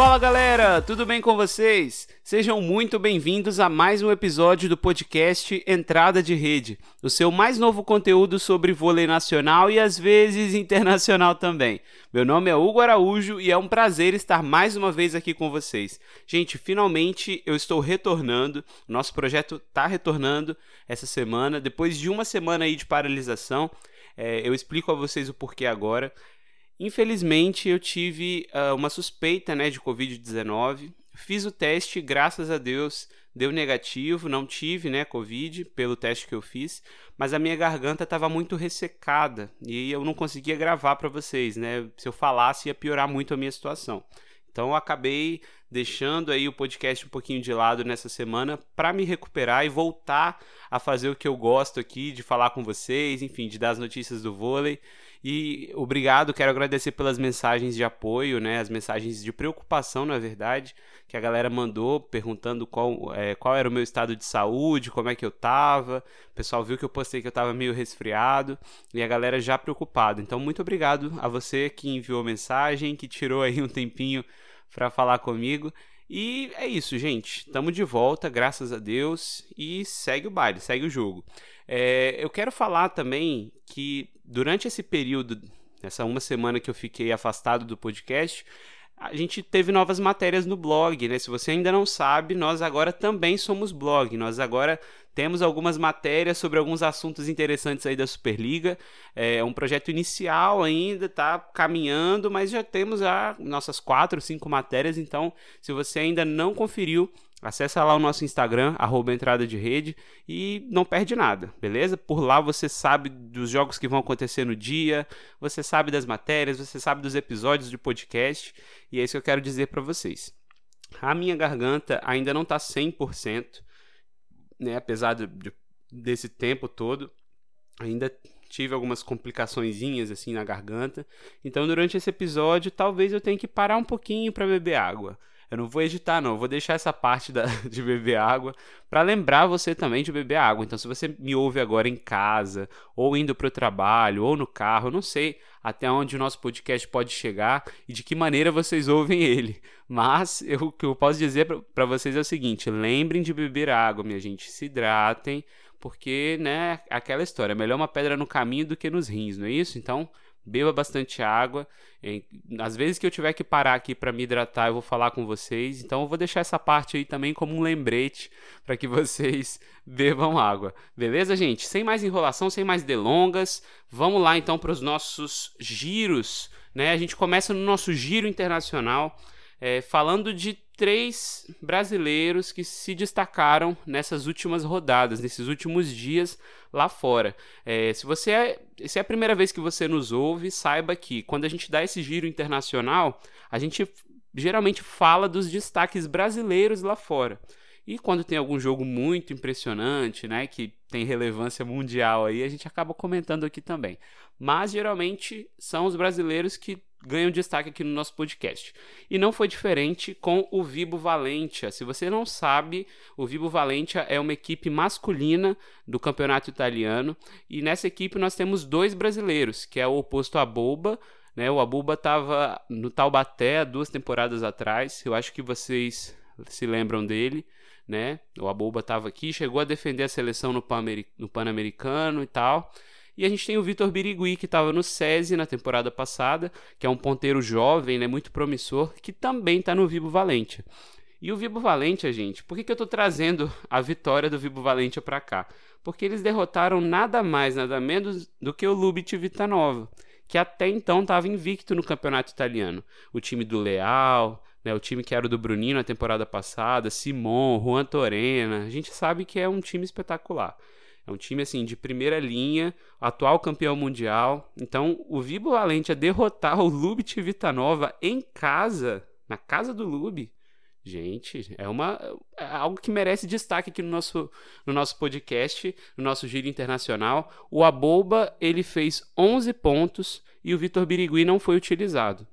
Fala galera, tudo bem com vocês? Sejam muito bem-vindos a mais um episódio do podcast Entrada de Rede, o seu mais novo conteúdo sobre vôlei nacional e às vezes internacional também. Meu nome é Hugo Araújo e é um prazer estar mais uma vez aqui com vocês. Gente, finalmente eu estou retornando, nosso projeto está retornando essa semana, depois de uma semana aí de paralisação. É, eu explico a vocês o porquê agora. Infelizmente, eu tive uh, uma suspeita né, de Covid-19. Fiz o teste, graças a Deus, deu negativo, não tive né, Covid pelo teste que eu fiz, mas a minha garganta estava muito ressecada e eu não conseguia gravar para vocês. Né? Se eu falasse, ia piorar muito a minha situação. Então eu acabei deixando aí o podcast um pouquinho de lado nessa semana para me recuperar e voltar a fazer o que eu gosto aqui, de falar com vocês, enfim, de dar as notícias do vôlei. E obrigado, quero agradecer pelas mensagens de apoio, né? As mensagens de preocupação, na verdade, que a galera mandou perguntando qual, é, qual era o meu estado de saúde, como é que eu tava. O pessoal viu que eu postei que eu tava meio resfriado e a galera já preocupada. Então, muito obrigado a você que enviou mensagem, que tirou aí um tempinho para falar comigo. E é isso, gente. Estamos de volta, graças a Deus. E segue o baile, segue o jogo. É, eu quero falar também que durante esse período, essa uma semana que eu fiquei afastado do podcast, a gente teve novas matérias no blog, né? Se você ainda não sabe, nós agora também somos blog. Nós agora temos algumas matérias sobre alguns assuntos interessantes aí da Superliga. É um projeto inicial ainda, tá caminhando, mas já temos a nossas quatro, cinco matérias. Então, se você ainda não conferiu, Acesse lá o nosso Instagram, arroba entrada de rede, e não perde nada, beleza? Por lá você sabe dos jogos que vão acontecer no dia, você sabe das matérias, você sabe dos episódios de podcast, e é isso que eu quero dizer para vocês. A minha garganta ainda não está 100%, né? apesar de, de, desse tempo todo, ainda tive algumas complicações assim na garganta. Então, durante esse episódio, talvez eu tenha que parar um pouquinho para beber água. Eu não vou editar, não. Eu vou deixar essa parte da, de beber água para lembrar você também de beber água. Então, se você me ouve agora em casa, ou indo para o trabalho, ou no carro, eu não sei até onde o nosso podcast pode chegar e de que maneira vocês ouvem ele. Mas eu, o que eu posso dizer para vocês é o seguinte: lembrem de beber água, minha gente. Se hidratem, porque, né, aquela história, é melhor uma pedra no caminho do que nos rins, não é isso? Então, beba bastante água. Às vezes que eu tiver que parar aqui para me hidratar, eu vou falar com vocês. Então eu vou deixar essa parte aí também como um lembrete para que vocês bebam água. Beleza, gente? Sem mais enrolação, sem mais delongas, vamos lá então para os nossos giros. Né? A gente começa no nosso giro internacional é, falando de três brasileiros que se destacaram nessas últimas rodadas, nesses últimos dias lá fora. É, se você é, se é a primeira vez que você nos ouve, saiba que quando a gente dá esse giro internacional, a gente geralmente fala dos destaques brasileiros lá fora. E quando tem algum jogo muito impressionante, né, que tem relevância mundial aí, a gente acaba comentando aqui também. Mas geralmente são os brasileiros que ganham destaque aqui no nosso podcast. E não foi diferente com o Vibo Valentia. Se você não sabe, o Vibo Valentia é uma equipe masculina do campeonato italiano e nessa equipe nós temos dois brasileiros, que é o oposto a Boba, né? O Abuba estava no Taubaté duas temporadas atrás. Eu acho que vocês se lembram dele, né? O Abuba estava aqui, chegou a defender a seleção no Pan-Americano e tal. E a gente tem o Vitor Birigui, que estava no SESI na temporada passada, que é um ponteiro jovem, né, muito promissor, que também está no Vibo Valente. E o Vibo Valente, gente, por que, que eu estou trazendo a vitória do Vibo Valente para cá? Porque eles derrotaram nada mais, nada menos do que o Lubit Vitanova, que até então estava invicto no campeonato italiano. O time do Leal, né, o time que era o do Bruninho na temporada passada, Simon, Juan Torena, a gente sabe que é um time espetacular. É um time assim de primeira linha, atual campeão mundial. Então, o Vibo Valente a derrotar o Lubit Vitanova em casa, na casa do Lube. Gente, é uma é algo que merece destaque aqui no nosso, no nosso podcast, no nosso giro internacional. O Aboba, ele fez 11 pontos e o Vitor Birigui não foi utilizado.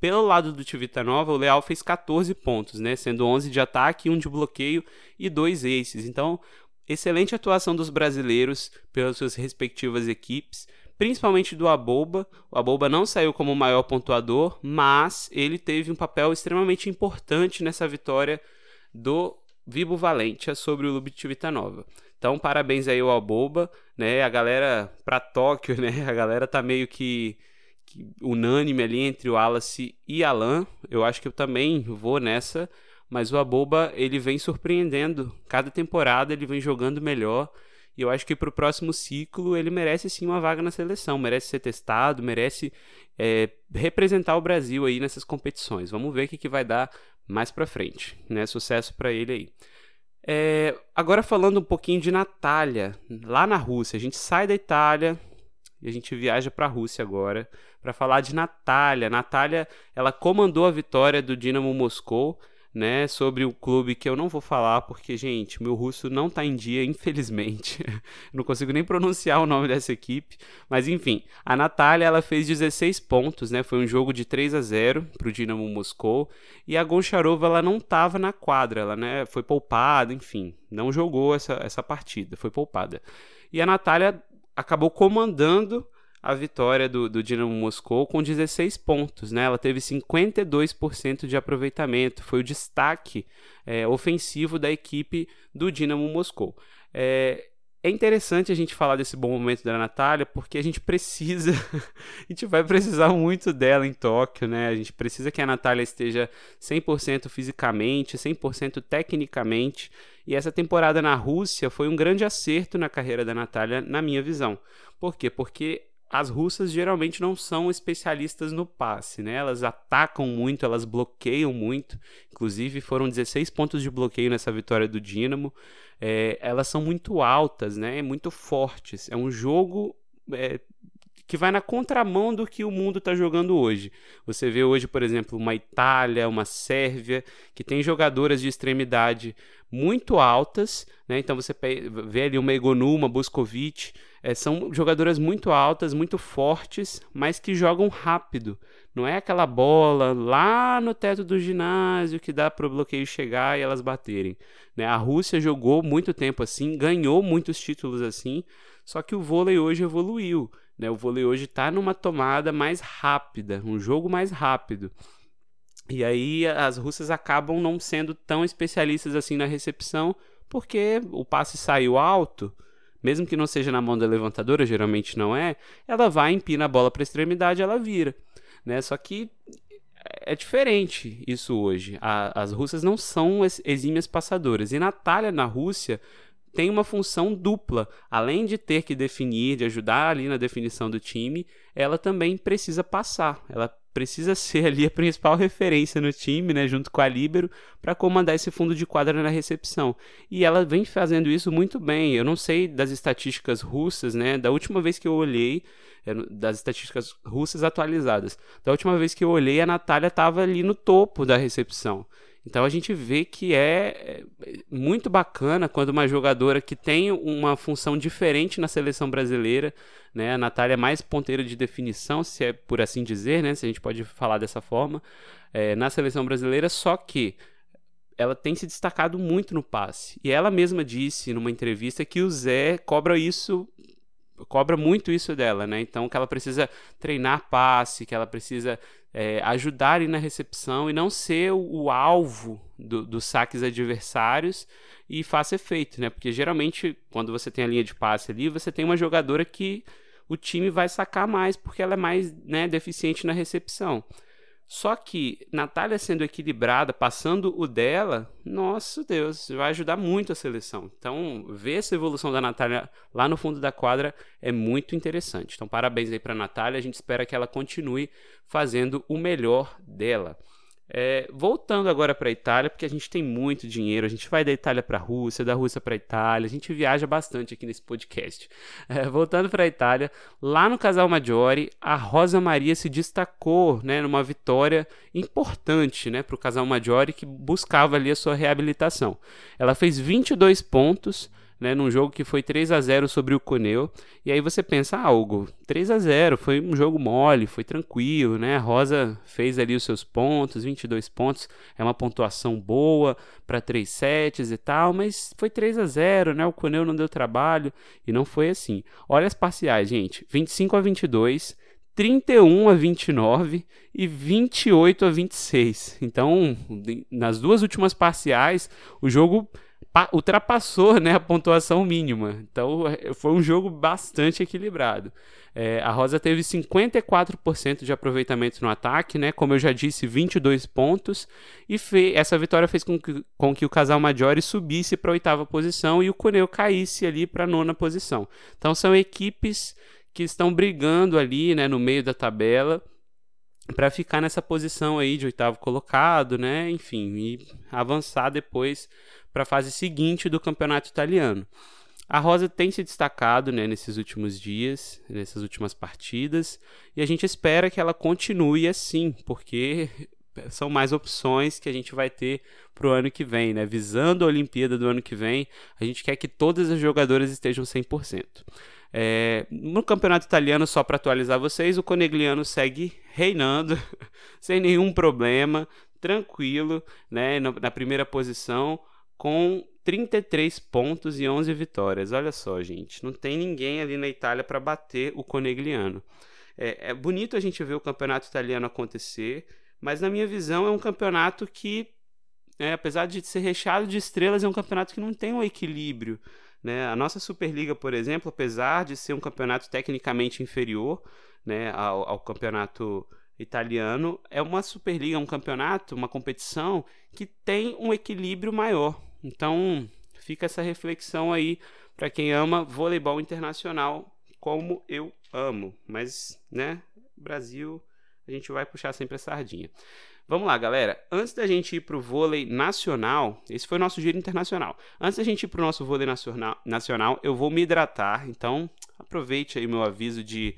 Pelo lado do Tivitanova, o Leal fez 14 pontos, né, sendo 11 de ataque, 1 de bloqueio e 2 aces. Então, excelente atuação dos brasileiros pelas suas respectivas equipes, principalmente do Aboba. O Aboba não saiu como o maior pontuador, mas ele teve um papel extremamente importante nessa vitória do Vibo Valentia sobre o Nova. Então, parabéns aí ao Aboba, né? A galera para Tóquio, né? A galera tá meio que, que unânime ali entre o Wallace e Alan. Eu acho que eu também vou nessa, mas o Aboba, ele vem surpreendendo. Cada temporada ele vem jogando melhor. E eu acho que para o próximo ciclo ele merece sim uma vaga na seleção, merece ser testado, merece é, representar o Brasil aí nessas competições. Vamos ver o que, que vai dar mais para frente, né? Sucesso para ele aí. É, agora falando um pouquinho de Natália, lá na Rússia, a gente sai da Itália e a gente viaja para a Rússia agora para falar de Natália. Natália, ela comandou a vitória do Dinamo Moscou né, sobre o clube que eu não vou falar porque, gente, meu russo não tá em dia, infelizmente. não consigo nem pronunciar o nome dessa equipe, mas enfim, a Natália ela fez 16 pontos, né? Foi um jogo de 3 a 0 pro Dinamo Moscou, e a Goncharova ela não tava na quadra, ela, né, foi poupada, enfim, não jogou essa essa partida, foi poupada. E a Natália acabou comandando a vitória do, do Dinamo Moscou com 16 pontos. Né? Ela teve 52% de aproveitamento, foi o destaque é, ofensivo da equipe do Dinamo Moscou. É, é interessante a gente falar desse bom momento da Natália, porque a gente precisa, a gente vai precisar muito dela em Tóquio, né? A gente precisa que a Natália esteja 100% fisicamente, 100% tecnicamente. E essa temporada na Rússia foi um grande acerto na carreira da Natália, na minha visão. Por quê? Porque as russas geralmente não são especialistas no passe, né? Elas atacam muito, elas bloqueiam muito. Inclusive, foram 16 pontos de bloqueio nessa vitória do Dinamo. É, elas são muito altas, né? Muito fortes. É um jogo é, que vai na contramão do que o mundo está jogando hoje. Você vê hoje, por exemplo, uma Itália, uma Sérvia, que tem jogadoras de extremidade muito altas, né? Então você vê ali uma Egonu, uma Boscovic, é, são jogadoras muito altas, muito fortes, mas que jogam rápido. Não é aquela bola lá no teto do ginásio que dá para o bloqueio chegar e elas baterem. Né? A Rússia jogou muito tempo assim, ganhou muitos títulos assim, só que o vôlei hoje evoluiu. Né? O vôlei hoje está numa tomada mais rápida, um jogo mais rápido. E aí as russas acabam não sendo tão especialistas assim na recepção, porque o passe saiu alto, mesmo que não seja na mão da levantadora, geralmente não é, ela vai, empina a bola para a extremidade, ela vira. Né? Só que é diferente isso hoje. A, as russas não são exímias passadoras. E Natália, na Rússia, tem uma função dupla. Além de ter que definir, de ajudar ali na definição do time, ela também precisa passar. Ela precisa ser ali a principal referência no time, né, junto com a Líbero, para comandar esse fundo de quadra na recepção. E ela vem fazendo isso muito bem. Eu não sei das estatísticas russas, né, da última vez que eu olhei, é, das estatísticas russas atualizadas. Da última vez que eu olhei, a Natália estava ali no topo da recepção. Então a gente vê que é, é muito bacana quando uma jogadora que tem uma função diferente na seleção brasileira, né? A Natália é mais ponteira de definição, se é por assim dizer, né? Se a gente pode falar dessa forma, é, na seleção brasileira, só que ela tem se destacado muito no passe. E ela mesma disse numa entrevista que o Zé cobra isso cobra muito isso dela, né? Então que ela precisa treinar passe, que ela precisa é, ajudar ali na recepção e não ser o, o alvo do, dos saques adversários e faça efeito, né? Porque geralmente quando você tem a linha de passe ali, você tem uma jogadora que o time vai sacar mais porque ela é mais né, deficiente na recepção. Só que Natália sendo equilibrada, passando o dela, nosso Deus, vai ajudar muito a seleção. Então, ver essa evolução da Natália lá no fundo da quadra é muito interessante. Então, parabéns aí para Natália. A gente espera que ela continue fazendo o melhor dela. É, voltando agora para a Itália, porque a gente tem muito dinheiro, a gente vai da Itália para a Rússia, da Rússia para a Itália, a gente viaja bastante aqui nesse podcast. É, voltando para a Itália, lá no Casal Maggiore, a Rosa Maria se destacou né, numa vitória importante né, para o Casal Maggiore que buscava ali a sua reabilitação. Ela fez 22 pontos né, num jogo que foi 3 a 0 sobre o Cuneu. E aí você pensa, ah, Hugo, 3 a 0 foi um jogo mole, foi tranquilo, né? A Rosa fez ali os seus pontos, 22 pontos, é uma pontuação boa para 3 sets e tal, mas foi 3 a 0 né? O Cuneu não deu trabalho e não foi assim. Olha as parciais, gente: 25 a 22. 31 a 29 e 28 a 26. Então, nas duas últimas parciais, o jogo ultrapassou né, a pontuação mínima. Então é, foi um jogo bastante equilibrado. É, a Rosa teve 54% de aproveitamento no ataque, né? Como eu já disse, 22 pontos. E essa vitória fez com que, com que o casal Maggiore subisse para a oitava posição e o Cuneu caísse ali para a nona posição. Então são equipes que estão brigando ali né, no meio da tabela para ficar nessa posição aí de oitavo colocado, né? Enfim, e avançar depois para a fase seguinte do campeonato italiano. A Rosa tem se destacado né, nesses últimos dias, nessas últimas partidas, e a gente espera que ela continue assim, porque são mais opções que a gente vai ter para o ano que vem, né? Visando a Olimpíada do ano que vem, a gente quer que todas as jogadoras estejam 100%. É, no campeonato italiano, só para atualizar vocês, o Conegliano segue reinando sem nenhum problema, tranquilo, né, na primeira posição com 33 pontos e 11 vitórias. Olha só, gente, não tem ninguém ali na Itália para bater o Conegliano. É, é, bonito a gente ver o campeonato italiano acontecer, mas na minha visão é um campeonato que, é, apesar de ser recheado de estrelas, é um campeonato que não tem um equilíbrio. Né? A nossa Superliga, por exemplo, apesar de ser um campeonato tecnicamente inferior né, ao, ao campeonato italiano, é uma Superliga, um campeonato, uma competição que tem um equilíbrio maior. Então, fica essa reflexão aí para quem ama voleibol internacional, como eu amo. Mas, né, Brasil, a gente vai puxar sempre a sardinha. Vamos lá, galera. Antes da gente ir para o vôlei nacional, esse foi o nosso giro internacional. Antes da gente ir para o nosso vôlei nacional, nacional, eu vou me hidratar. Então, aproveite aí meu aviso de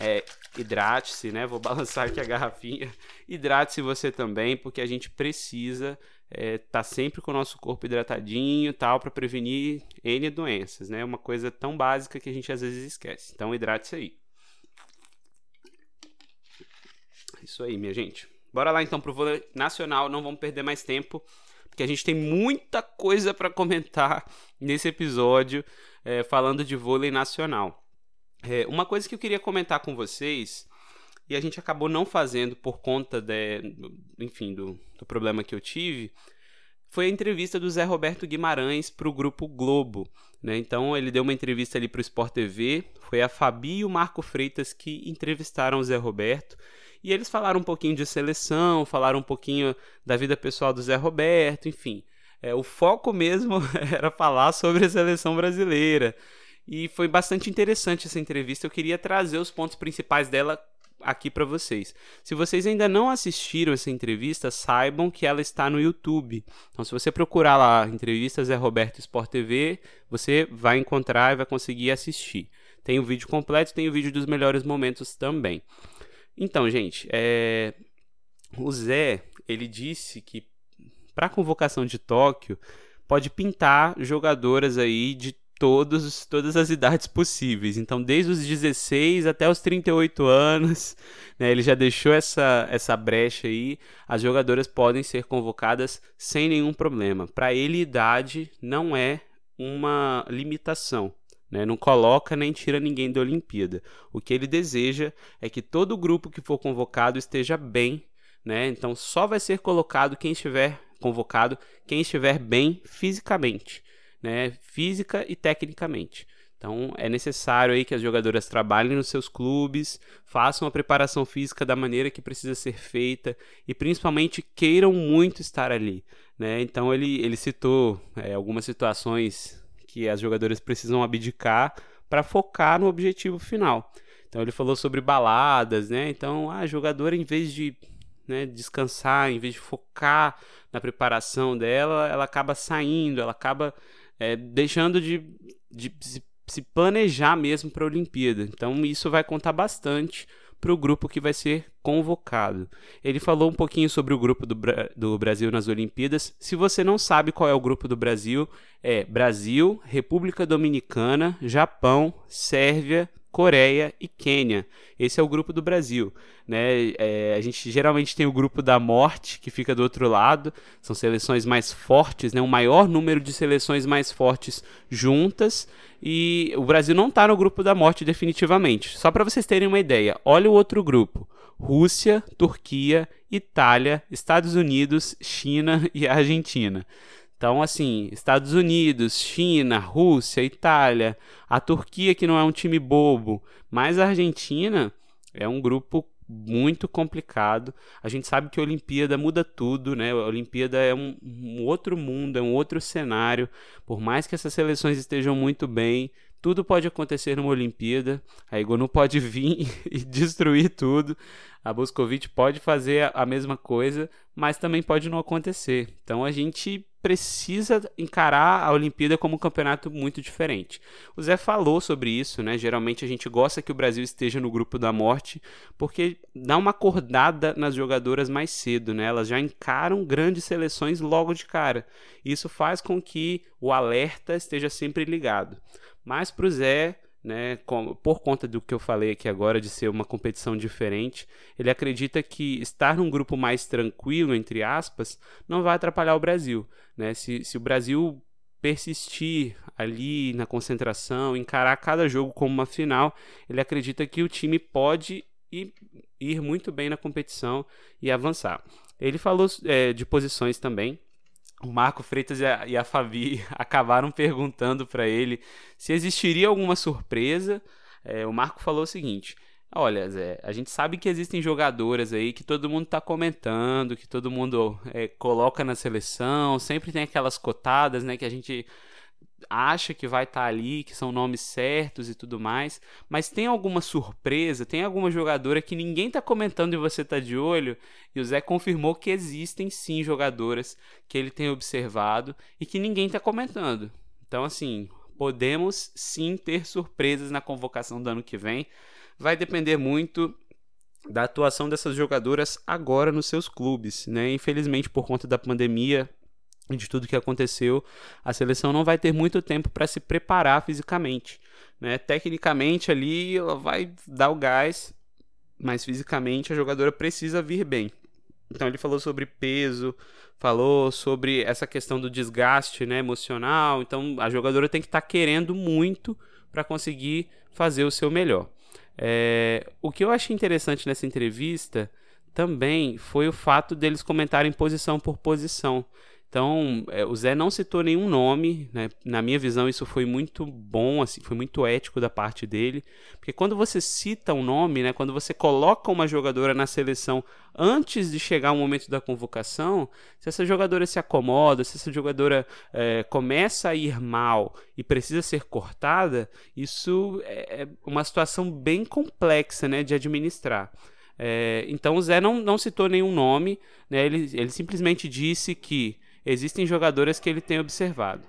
é, hidrate-se, né? Vou balançar aqui a garrafinha. Hidrate-se você também, porque a gente precisa é, tá sempre com o nosso corpo hidratadinho tal para prevenir N doenças, né? Uma coisa tão básica que a gente às vezes esquece. Então hidrate-se aí. Isso aí, minha gente. Bora lá então pro vôlei nacional, não vamos perder mais tempo, porque a gente tem muita coisa para comentar nesse episódio é, falando de vôlei nacional. É, uma coisa que eu queria comentar com vocês e a gente acabou não fazendo por conta de, enfim, do, do problema que eu tive, foi a entrevista do Zé Roberto Guimarães para o Grupo Globo. Né? Então ele deu uma entrevista ali para o Sport TV, foi a Fabi e o Marco Freitas que entrevistaram o Zé Roberto. E eles falaram um pouquinho de seleção, falaram um pouquinho da vida pessoal do Zé Roberto, enfim. É, o foco mesmo era falar sobre a seleção brasileira. E foi bastante interessante essa entrevista. Eu queria trazer os pontos principais dela aqui para vocês. Se vocês ainda não assistiram essa entrevista, saibam que ela está no YouTube. Então, se você procurar lá entrevista Zé Roberto Sport TV, você vai encontrar e vai conseguir assistir. Tem o vídeo completo, tem o vídeo dos melhores momentos também. Então, gente, é... o Zé ele disse que para a convocação de Tóquio pode pintar jogadoras aí de todos, todas as idades possíveis. Então, desde os 16 até os 38 anos, né, ele já deixou essa, essa brecha aí. As jogadoras podem ser convocadas sem nenhum problema. Para ele, idade não é uma limitação. Né? Não coloca nem tira ninguém da Olimpíada. O que ele deseja é que todo grupo que for convocado esteja bem. Né? Então, só vai ser colocado quem estiver convocado, quem estiver bem fisicamente né, física e tecnicamente. Então é necessário aí que as jogadoras trabalhem nos seus clubes, façam a preparação física da maneira que precisa ser feita e principalmente queiram muito estar ali. Né? Então ele, ele citou é, algumas situações que as jogadoras precisam abdicar para focar no objetivo final. Então ele falou sobre baladas, né? Então a jogadora em vez de né, descansar, em vez de focar na preparação dela, ela acaba saindo, ela acaba é, deixando de, de se, planejar mesmo para a Olimpíada. Então isso vai contar bastante para o grupo que vai ser convocado. Ele falou um pouquinho sobre o grupo do, do Brasil nas Olimpíadas. Se você não sabe qual é o grupo do Brasil, é Brasil, República Dominicana, Japão, Sérvia, Coreia e Quênia. Esse é o grupo do Brasil. Né? É, a gente geralmente tem o grupo da morte, que fica do outro lado. São seleções mais fortes, né? um maior número de seleções mais fortes juntas. E o Brasil não está no grupo da morte definitivamente. Só para vocês terem uma ideia, olha o outro grupo: Rússia, Turquia, Itália, Estados Unidos, China e Argentina. Então, assim, Estados Unidos, China, Rússia, Itália, a Turquia, que não é um time bobo, mas a Argentina é um grupo muito complicado. A gente sabe que a Olimpíada muda tudo, né? A Olimpíada é um, um outro mundo, é um outro cenário. Por mais que essas seleções estejam muito bem, tudo pode acontecer numa Olimpíada. A Igor pode vir e destruir tudo. A Boscovite pode fazer a mesma coisa, mas também pode não acontecer. Então a gente precisa encarar a Olimpíada como um campeonato muito diferente. O Zé falou sobre isso, né? Geralmente a gente gosta que o Brasil esteja no grupo da morte, porque dá uma acordada nas jogadoras mais cedo, né? Elas já encaram grandes seleções logo de cara. Isso faz com que o alerta esteja sempre ligado. Mas para o Zé, né, por conta do que eu falei aqui agora de ser uma competição diferente, ele acredita que estar num grupo mais tranquilo, entre aspas, não vai atrapalhar o Brasil. Né? Se, se o Brasil persistir ali na concentração, encarar cada jogo como uma final, ele acredita que o time pode ir, ir muito bem na competição e avançar. Ele falou é, de posições também, o Marco Freitas e a, e a Fabi acabaram perguntando para ele se existiria alguma surpresa. É, o Marco falou o seguinte: Olha, Zé, a gente sabe que existem jogadoras aí que todo mundo está comentando, que todo mundo é, coloca na seleção, sempre tem aquelas cotadas, né, que a gente acha que vai estar tá ali, que são nomes certos e tudo mais, mas tem alguma surpresa, tem alguma jogadora que ninguém está comentando e você está de olho, e o Zé confirmou que existem sim jogadoras que ele tem observado e que ninguém está comentando. Então, assim, podemos sim ter surpresas na convocação do ano que vem. Vai depender muito da atuação dessas jogadoras agora nos seus clubes, né? Infelizmente, por conta da pandemia, de tudo que aconteceu, a seleção não vai ter muito tempo para se preparar fisicamente. Né? Tecnicamente ali ela vai dar o gás, mas fisicamente a jogadora precisa vir bem. Então ele falou sobre peso, falou sobre essa questão do desgaste né, emocional. Então a jogadora tem que estar tá querendo muito para conseguir fazer o seu melhor. É, o que eu achei interessante nessa entrevista também foi o fato deles comentarem posição por posição. Então, é, o Zé não citou nenhum nome, né? Na minha visão, isso foi muito bom, assim, foi muito ético da parte dele, porque quando você cita um nome, né? Quando você coloca uma jogadora na seleção antes de chegar o momento da convocação, se essa jogadora se acomoda, se essa jogadora é, começa a ir mal e precisa ser cortada, isso é, é uma situação bem complexa, né? De administrar. É, então, o Zé não, não citou nenhum nome, né? Ele, ele simplesmente disse que existem jogadoras que ele tem observado.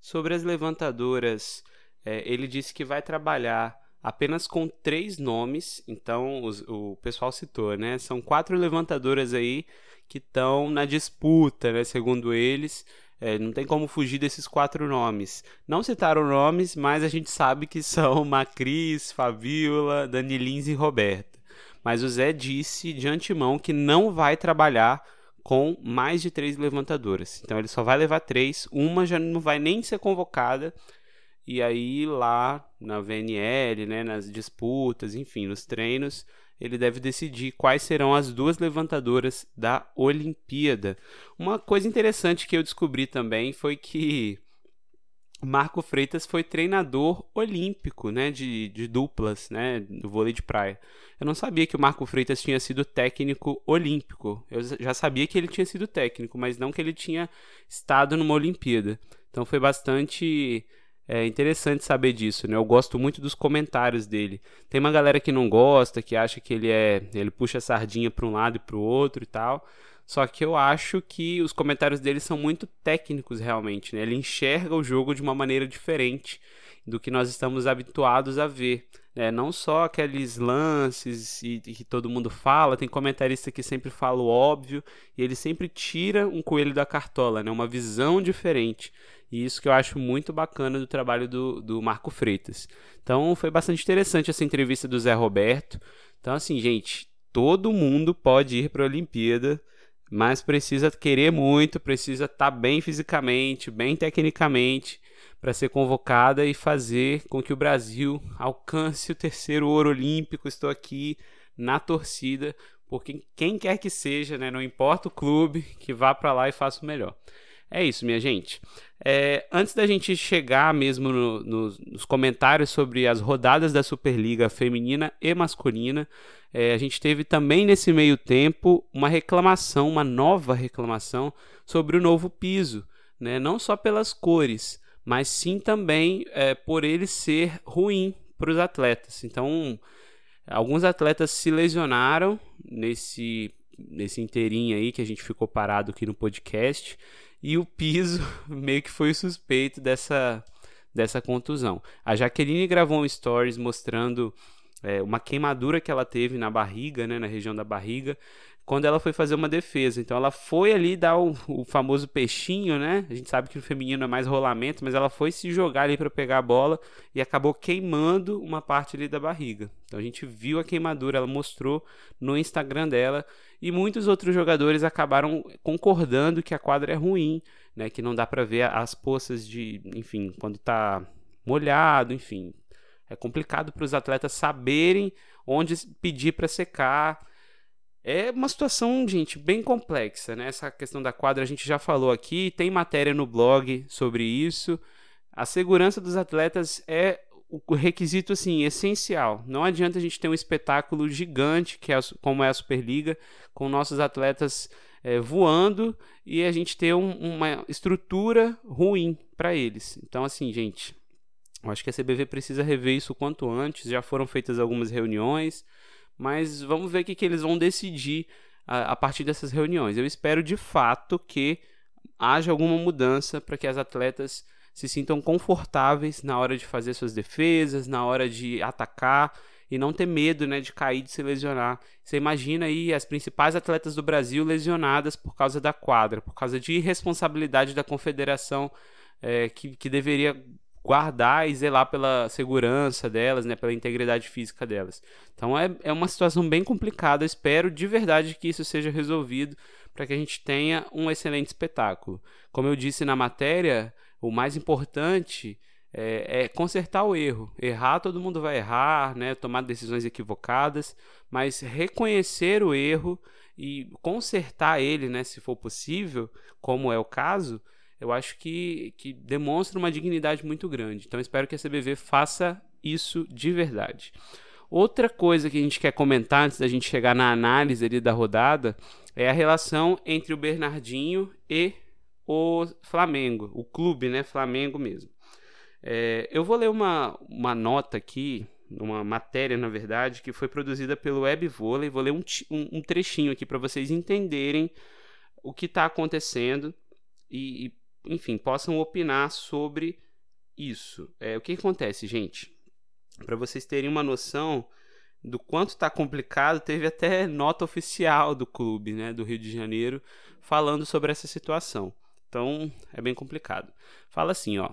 Sobre as levantadoras, é, ele disse que vai trabalhar apenas com três nomes, então os, o pessoal citou, né? São quatro levantadoras aí que estão na disputa, né? Segundo eles, é, não tem como fugir desses quatro nomes. Não citaram nomes, mas a gente sabe que são Macris, Fabiola, Danilins e Roberta. Mas o Zé disse de antemão que não vai trabalhar com mais de três levantadoras. Então ele só vai levar três, uma já não vai nem ser convocada. E aí lá na VNL, né, nas disputas, enfim, nos treinos, ele deve decidir quais serão as duas levantadoras da Olimpíada. Uma coisa interessante que eu descobri também foi que Marco Freitas foi treinador olímpico, né, de, de duplas, né, do vôlei de praia. Eu não sabia que o Marco Freitas tinha sido técnico olímpico. Eu já sabia que ele tinha sido técnico, mas não que ele tinha estado numa Olimpíada. Então foi bastante é, interessante saber disso, né? Eu gosto muito dos comentários dele. Tem uma galera que não gosta, que acha que ele é, ele puxa a sardinha para um lado e para o outro e tal. Só que eu acho que os comentários dele são muito técnicos realmente, né? Ele enxerga o jogo de uma maneira diferente do que nós estamos habituados a ver. É, não só aqueles lances e, e, que todo mundo fala, tem comentarista que sempre fala o óbvio e ele sempre tira um coelho da cartola, né? uma visão diferente. E isso que eu acho muito bacana do trabalho do, do Marco Freitas. Então foi bastante interessante essa entrevista do Zé Roberto. Então, assim, gente, todo mundo pode ir para a Olimpíada, mas precisa querer muito, precisa estar tá bem fisicamente, bem tecnicamente para ser convocada e fazer com que o Brasil alcance o terceiro ouro olímpico. Estou aqui na torcida, porque quem quer que seja, né, não importa o clube, que vá para lá e faça o melhor. É isso, minha gente. É, antes da gente chegar mesmo no, no, nos comentários sobre as rodadas da Superliga feminina e masculina, é, a gente teve também nesse meio tempo uma reclamação, uma nova reclamação sobre o novo piso, né? não só pelas cores, mas sim também é, por ele ser ruim para os atletas. Então, alguns atletas se lesionaram nesse, nesse inteirinho aí que a gente ficou parado aqui no podcast e o piso meio que foi suspeito dessa, dessa contusão. A Jaqueline gravou um stories mostrando é, uma queimadura que ela teve na barriga, né, na região da barriga, quando ela foi fazer uma defesa. Então ela foi ali dar o, o, famoso peixinho, né? A gente sabe que no feminino é mais rolamento, mas ela foi se jogar ali para pegar a bola e acabou queimando uma parte ali da barriga. Então a gente viu a queimadura, ela mostrou no Instagram dela e muitos outros jogadores acabaram concordando que a quadra é ruim, né? Que não dá para ver as poças de, enfim, quando tá molhado, enfim. É complicado para os atletas saberem onde pedir para secar é uma situação, gente, bem complexa, né? Essa questão da quadra a gente já falou aqui, tem matéria no blog sobre isso. A segurança dos atletas é o requisito assim essencial. Não adianta a gente ter um espetáculo gigante que é como é a Superliga, com nossos atletas é, voando e a gente ter um, uma estrutura ruim para eles. Então, assim, gente, eu acho que a CBV precisa rever isso o quanto antes. Já foram feitas algumas reuniões mas vamos ver o que, que eles vão decidir a, a partir dessas reuniões. Eu espero de fato que haja alguma mudança para que as atletas se sintam confortáveis na hora de fazer suas defesas, na hora de atacar e não ter medo né, de cair, de se lesionar. Você imagina aí as principais atletas do Brasil lesionadas por causa da quadra, por causa de irresponsabilidade da confederação é, que, que deveria guardar e zelar pela segurança delas, né, pela integridade física delas. Então é, é uma situação bem complicada. espero de verdade que isso seja resolvido para que a gente tenha um excelente espetáculo. Como eu disse na matéria, o mais importante é, é, consertar o erro. Errar, todo mundo vai errar, né? tomar decisões equivocadas, mas reconhecer o erro e consertar ele, né, se for possível, como é o caso, eu acho que, que demonstra uma dignidade muito grande. Então espero que a CBV faça isso de verdade. Outra coisa que a gente quer comentar antes da gente chegar na análise ali da rodada é a relação entre o Bernardinho e o Flamengo, o clube, né? Flamengo mesmo. É, eu vou ler uma, uma nota aqui, uma matéria, na verdade, que foi produzida pelo Web Vôlei. Vou ler um, um, trechinho aqui para vocês entenderem o que está acontecendo e, e enfim, possam opinar sobre isso. É, o que acontece, gente? Para vocês terem uma noção do quanto está complicado, teve até nota oficial do clube, né, do Rio de Janeiro, falando sobre essa situação. Então, é bem complicado. Fala assim, ó.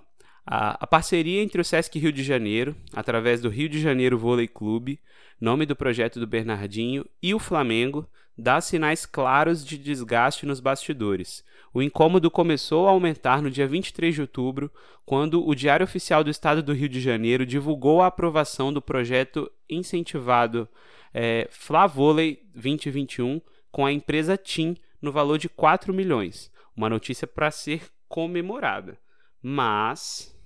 A, parceria entre o Sesc Rio de Janeiro, através do Rio de Janeiro Vôlei Clube, nome do projeto do Bernardinho, e o Flamengo, dá sinais claros de desgaste nos bastidores, o incômodo começou a aumentar no dia 23 de outubro, quando o Diário Oficial do Estado do Rio de Janeiro divulgou a aprovação do projeto incentivado é, Flavôlei 2021 com a empresa TIM no valor de 4 milhões. Uma notícia para ser comemorada. Mas,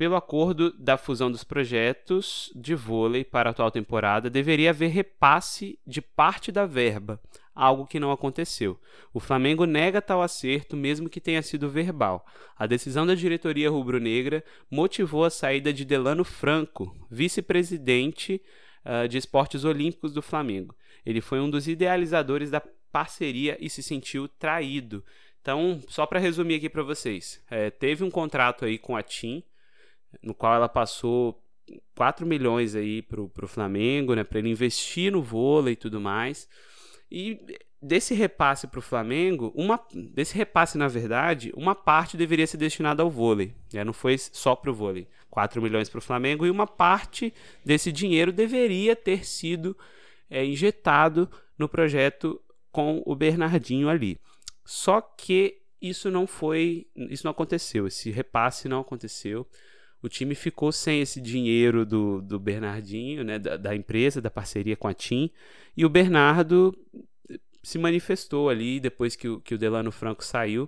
pelo acordo da fusão dos projetos de vôlei para a atual temporada, deveria haver repasse de parte da verba, algo que não aconteceu. O Flamengo nega tal acerto, mesmo que tenha sido verbal. A decisão da diretoria rubro-negra motivou a saída de Delano Franco, vice-presidente uh, de esportes olímpicos do Flamengo. Ele foi um dos idealizadores da parceria e se sentiu traído. Então, só para resumir aqui para vocês, é, teve um contrato aí com a TIM, no qual ela passou 4 milhões aí pro, pro Flamengo, né, para ele investir no vôlei e tudo mais. E desse repasse para o Flamengo, uma, desse repasse, na verdade, uma parte deveria ser destinada ao vôlei. Né? Não foi só para o vôlei. 4 milhões para o Flamengo e uma parte desse dinheiro deveria ter sido é, injetado no projeto com o Bernardinho ali. Só que isso não foi, isso não aconteceu, esse repasse não aconteceu. O time ficou sem esse dinheiro do, do Bernardinho, né, da, da empresa, da parceria com a TIM, e o Bernardo se manifestou ali depois que o, que o Delano Franco saiu.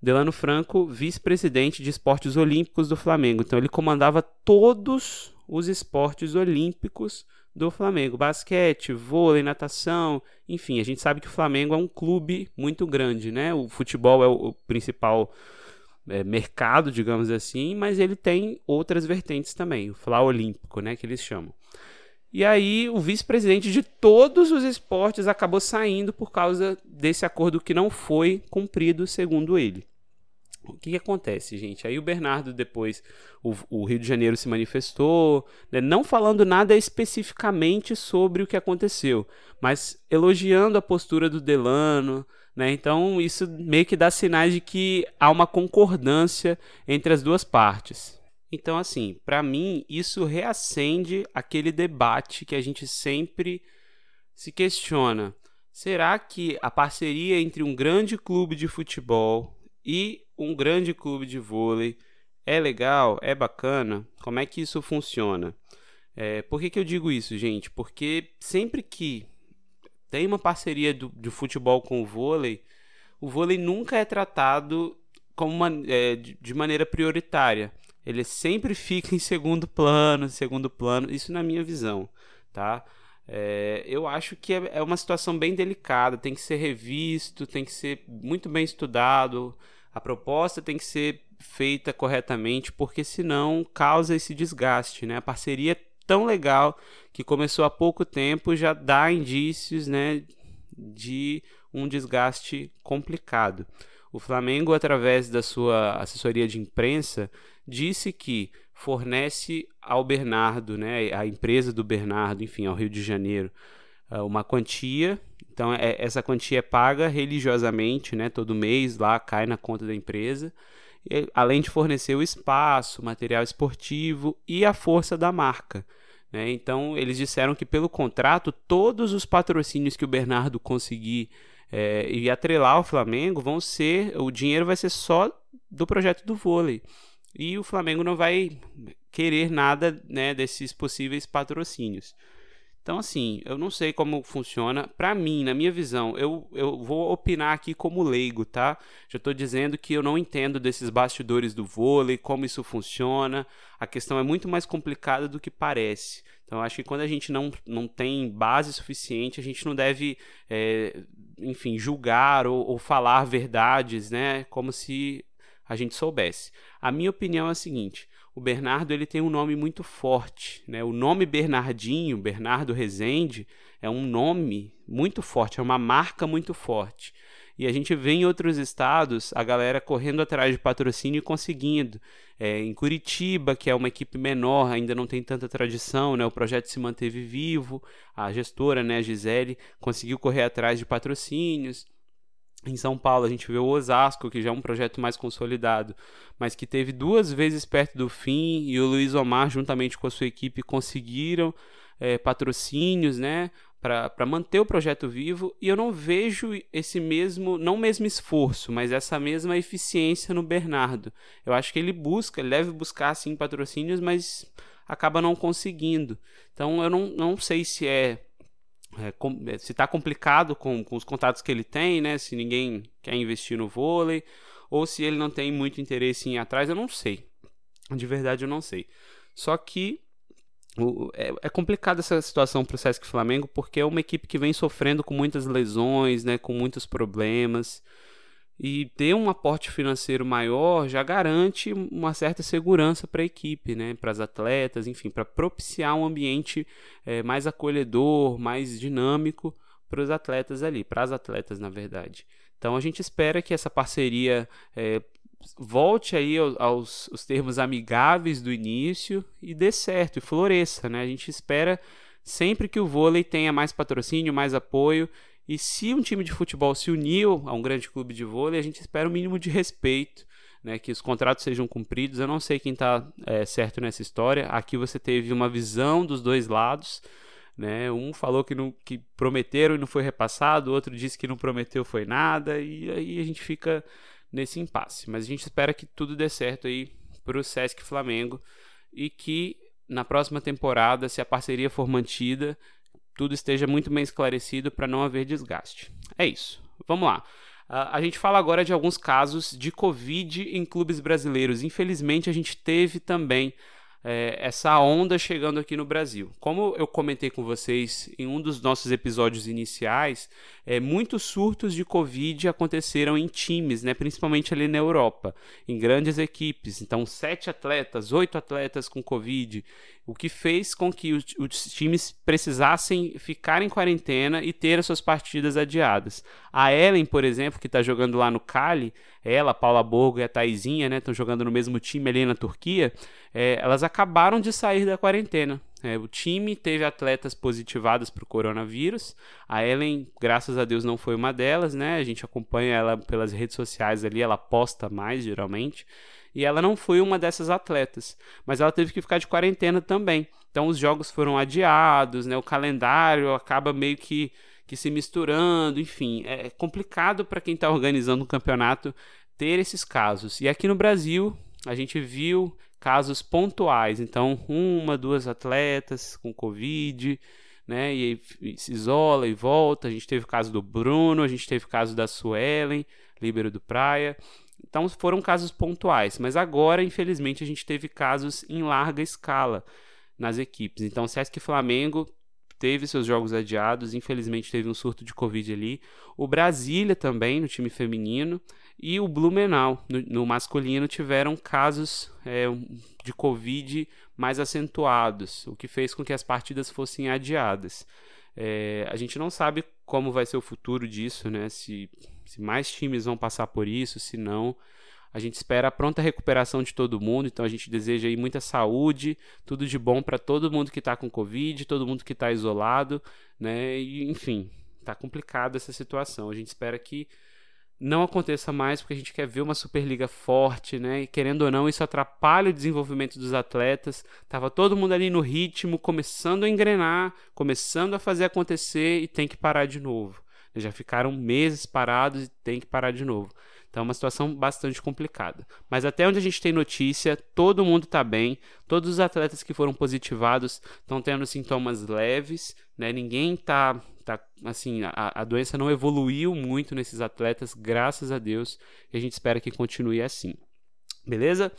O Delano Franco, vice-presidente de esportes olímpicos do Flamengo. Então ele comandava todos os esportes olímpicos do Flamengo: basquete, vôlei, natação, enfim. A gente sabe que o Flamengo é um clube muito grande, né? O futebol é o, o principal é, mercado, digamos assim, mas ele tem outras vertentes também, o Fla Olímpico, né? Que eles chamam. E aí o vice-presidente de todos os esportes acabou saindo por causa desse acordo que não foi cumprido, segundo ele. O que, que acontece, gente? Aí o Bernardo, depois, o, o Rio de Janeiro se manifestou, né, não falando nada especificamente sobre o que aconteceu, mas elogiando a postura do Delano. Né? Então, isso meio que dá sinais de que há uma concordância entre as duas partes. Então, assim, para mim, isso reacende aquele debate que a gente sempre se questiona. Será que a parceria entre um grande clube de futebol e um grande clube de vôlei é legal? É bacana? Como é que isso funciona? É, por que, que eu digo isso, gente? Porque sempre que tem uma parceria do, de futebol com o vôlei, o vôlei nunca é tratado como uma, é, de maneira prioritária ele sempre fica em segundo plano, segundo plano, isso na minha visão, tá? É, eu acho que é, é uma situação bem delicada, tem que ser revisto, tem que ser muito bem estudado, a proposta tem que ser feita corretamente, porque senão causa esse desgaste, né? A parceria tão legal que começou há pouco tempo já dá indícios, né, de um desgaste complicado. O Flamengo, através da sua assessoria de imprensa, disse que fornece ao Bernardo, né, a empresa do Bernardo, enfim, ao Rio de Janeiro, ah, uma quantia. Então, é, essa quantia é paga religiosamente, né, todo mês, lá cai na conta da empresa, além de fornecer o espaço, material esportivo e a força da marca. Né? Então, eles disseram que, pelo contrato, todos os patrocínios que o Bernardo conseguir é, e atrelar ao Flamengo vão ser, o dinheiro vai ser só do projeto do vôlei e o Flamengo não vai querer nada né, desses possíveis patrocínios. Então, assim, eu não sei como funciona. Para mim, na minha visão, eu, eu vou opinar aqui como leigo, tá? Já estou dizendo que eu não entendo desses bastidores do vôlei, como isso funciona. A questão é muito mais complicada do que parece. Então, acho que quando a gente não, não tem base suficiente, a gente não deve, é, enfim, julgar ou, ou falar verdades, né? Como se a gente soubesse. A minha opinião é a seguinte: o Bernardo ele tem um nome muito forte, né? O nome Bernardinho, Bernardo Rezende, é um nome muito forte, é uma marca muito forte. E a gente vê em outros estados a galera correndo atrás de patrocínio e conseguindo. É, em Curitiba, que é uma equipe menor, ainda não tem tanta tradição, né? o projeto se manteve vivo, a gestora, né, a Gisele, conseguiu correr atrás de patrocínios. Em São Paulo, a gente vê o Osasco, que já é um projeto mais consolidado, mas que teve duas vezes perto do fim, e o Luiz Omar, juntamente com a sua equipe, conseguiram é, patrocínios, né? para manter o projeto vivo e eu não vejo esse mesmo, não o mesmo esforço, mas essa mesma eficiência no Bernardo. Eu acho que ele busca, ele deve buscar sim patrocínios, mas acaba não conseguindo. Então eu não, não sei se é é, com, é, se está complicado com, com os contatos que ele tem, né? Se ninguém quer investir no vôlei, ou se ele não tem muito interesse em ir atrás, eu não sei. De verdade, eu não sei. Só que o, é, é complicada essa situação para o Sesc Flamengo, porque é uma equipe que vem sofrendo com muitas lesões, né? Com muitos problemas. E ter um aporte financeiro maior já garante uma certa segurança para a equipe, né? para as atletas, enfim, para propiciar um ambiente é, mais acolhedor, mais dinâmico para os atletas ali, para as atletas, na verdade. Então a gente espera que essa parceria é, volte aí aos, aos termos amigáveis do início e dê certo e floresça, né? A gente espera sempre que o vôlei tenha mais patrocínio, mais apoio e se um time de futebol se uniu a um grande clube de vôlei, a gente espera o um mínimo de respeito, né, que os contratos sejam cumpridos. Eu não sei quem está é, certo nessa história. Aqui você teve uma visão dos dois lados. Né? Um falou que, não, que prometeram e não foi repassado, o outro disse que não prometeu foi nada, e aí a gente fica nesse impasse. Mas a gente espera que tudo dê certo aí para o Sesc Flamengo e que na próxima temporada, se a parceria for mantida, tudo esteja muito bem esclarecido para não haver desgaste. É isso. Vamos lá. Uh, a gente fala agora de alguns casos de Covid em clubes brasileiros. Infelizmente, a gente teve também é, essa onda chegando aqui no Brasil. Como eu comentei com vocês em um dos nossos episódios iniciais, é, muitos surtos de Covid aconteceram em times, né, principalmente ali na Europa, em grandes equipes. Então, sete atletas, oito atletas com Covid, o que fez com que os, os, times precisassem ficar em quarentena e ter as suas partidas adiadas. A Ellen, por exemplo, que está jogando lá no Cali, ela, Paula Borgo e a Taizinha, né, estão jogando no mesmo time ali na Turquia, é, elas acabaram de sair da quarentena. É, o time teve atletas positivadas para o coronavírus. A Ellen, graças a Deus, não foi uma delas, né? A gente acompanha ela pelas redes sociais ali, ela posta mais geralmente e ela não foi uma dessas atletas, mas ela teve que ficar de quarentena também. Então os jogos foram adiados, né? O calendário acaba meio que, que se misturando, enfim, é complicado para quem está organizando um campeonato ter esses casos. E aqui no Brasil a gente viu casos pontuais, então uma, duas atletas com Covid, né? E, e se isola e volta. A gente teve o caso do Bruno, a gente teve o caso da Suelen, líbero do Praia. Então foram casos pontuais, mas agora, infelizmente, a gente teve casos em larga escala nas equipes. Então, Sesc Flamengo teve seus jogos adiados, infelizmente teve um surto de Covid ali. O Brasília também, no time feminino, e o Blumenau, no, no masculino, tiveram casos é, de Covid mais acentuados, o que fez com que as partidas fossem adiadas. É, a gente não sabe como vai ser o futuro disso, né? Se, se mais times vão passar por isso, se não. A gente espera a pronta recuperação de todo mundo, então a gente deseja aí muita saúde, tudo de bom para todo mundo que está com Covid, todo mundo que está isolado, né? E, enfim, tá complicada essa situação. A gente espera que não aconteça mais, porque a gente quer ver uma Superliga forte, né? E querendo ou não, isso atrapalha o desenvolvimento dos atletas. Tava todo mundo ali no ritmo, começando a engrenar, começando a fazer acontecer e tem que parar de novo. Já ficaram meses parados e tem que parar de novo. Então é uma situação bastante complicada. Mas até onde a gente tem notícia, todo mundo está bem. Todos os atletas que foram positivados estão tendo sintomas leves, né? Ninguém está tá assim, a, a doença não evoluiu muito nesses atletas, graças a Deus, e a gente espera que continue assim. Beleza?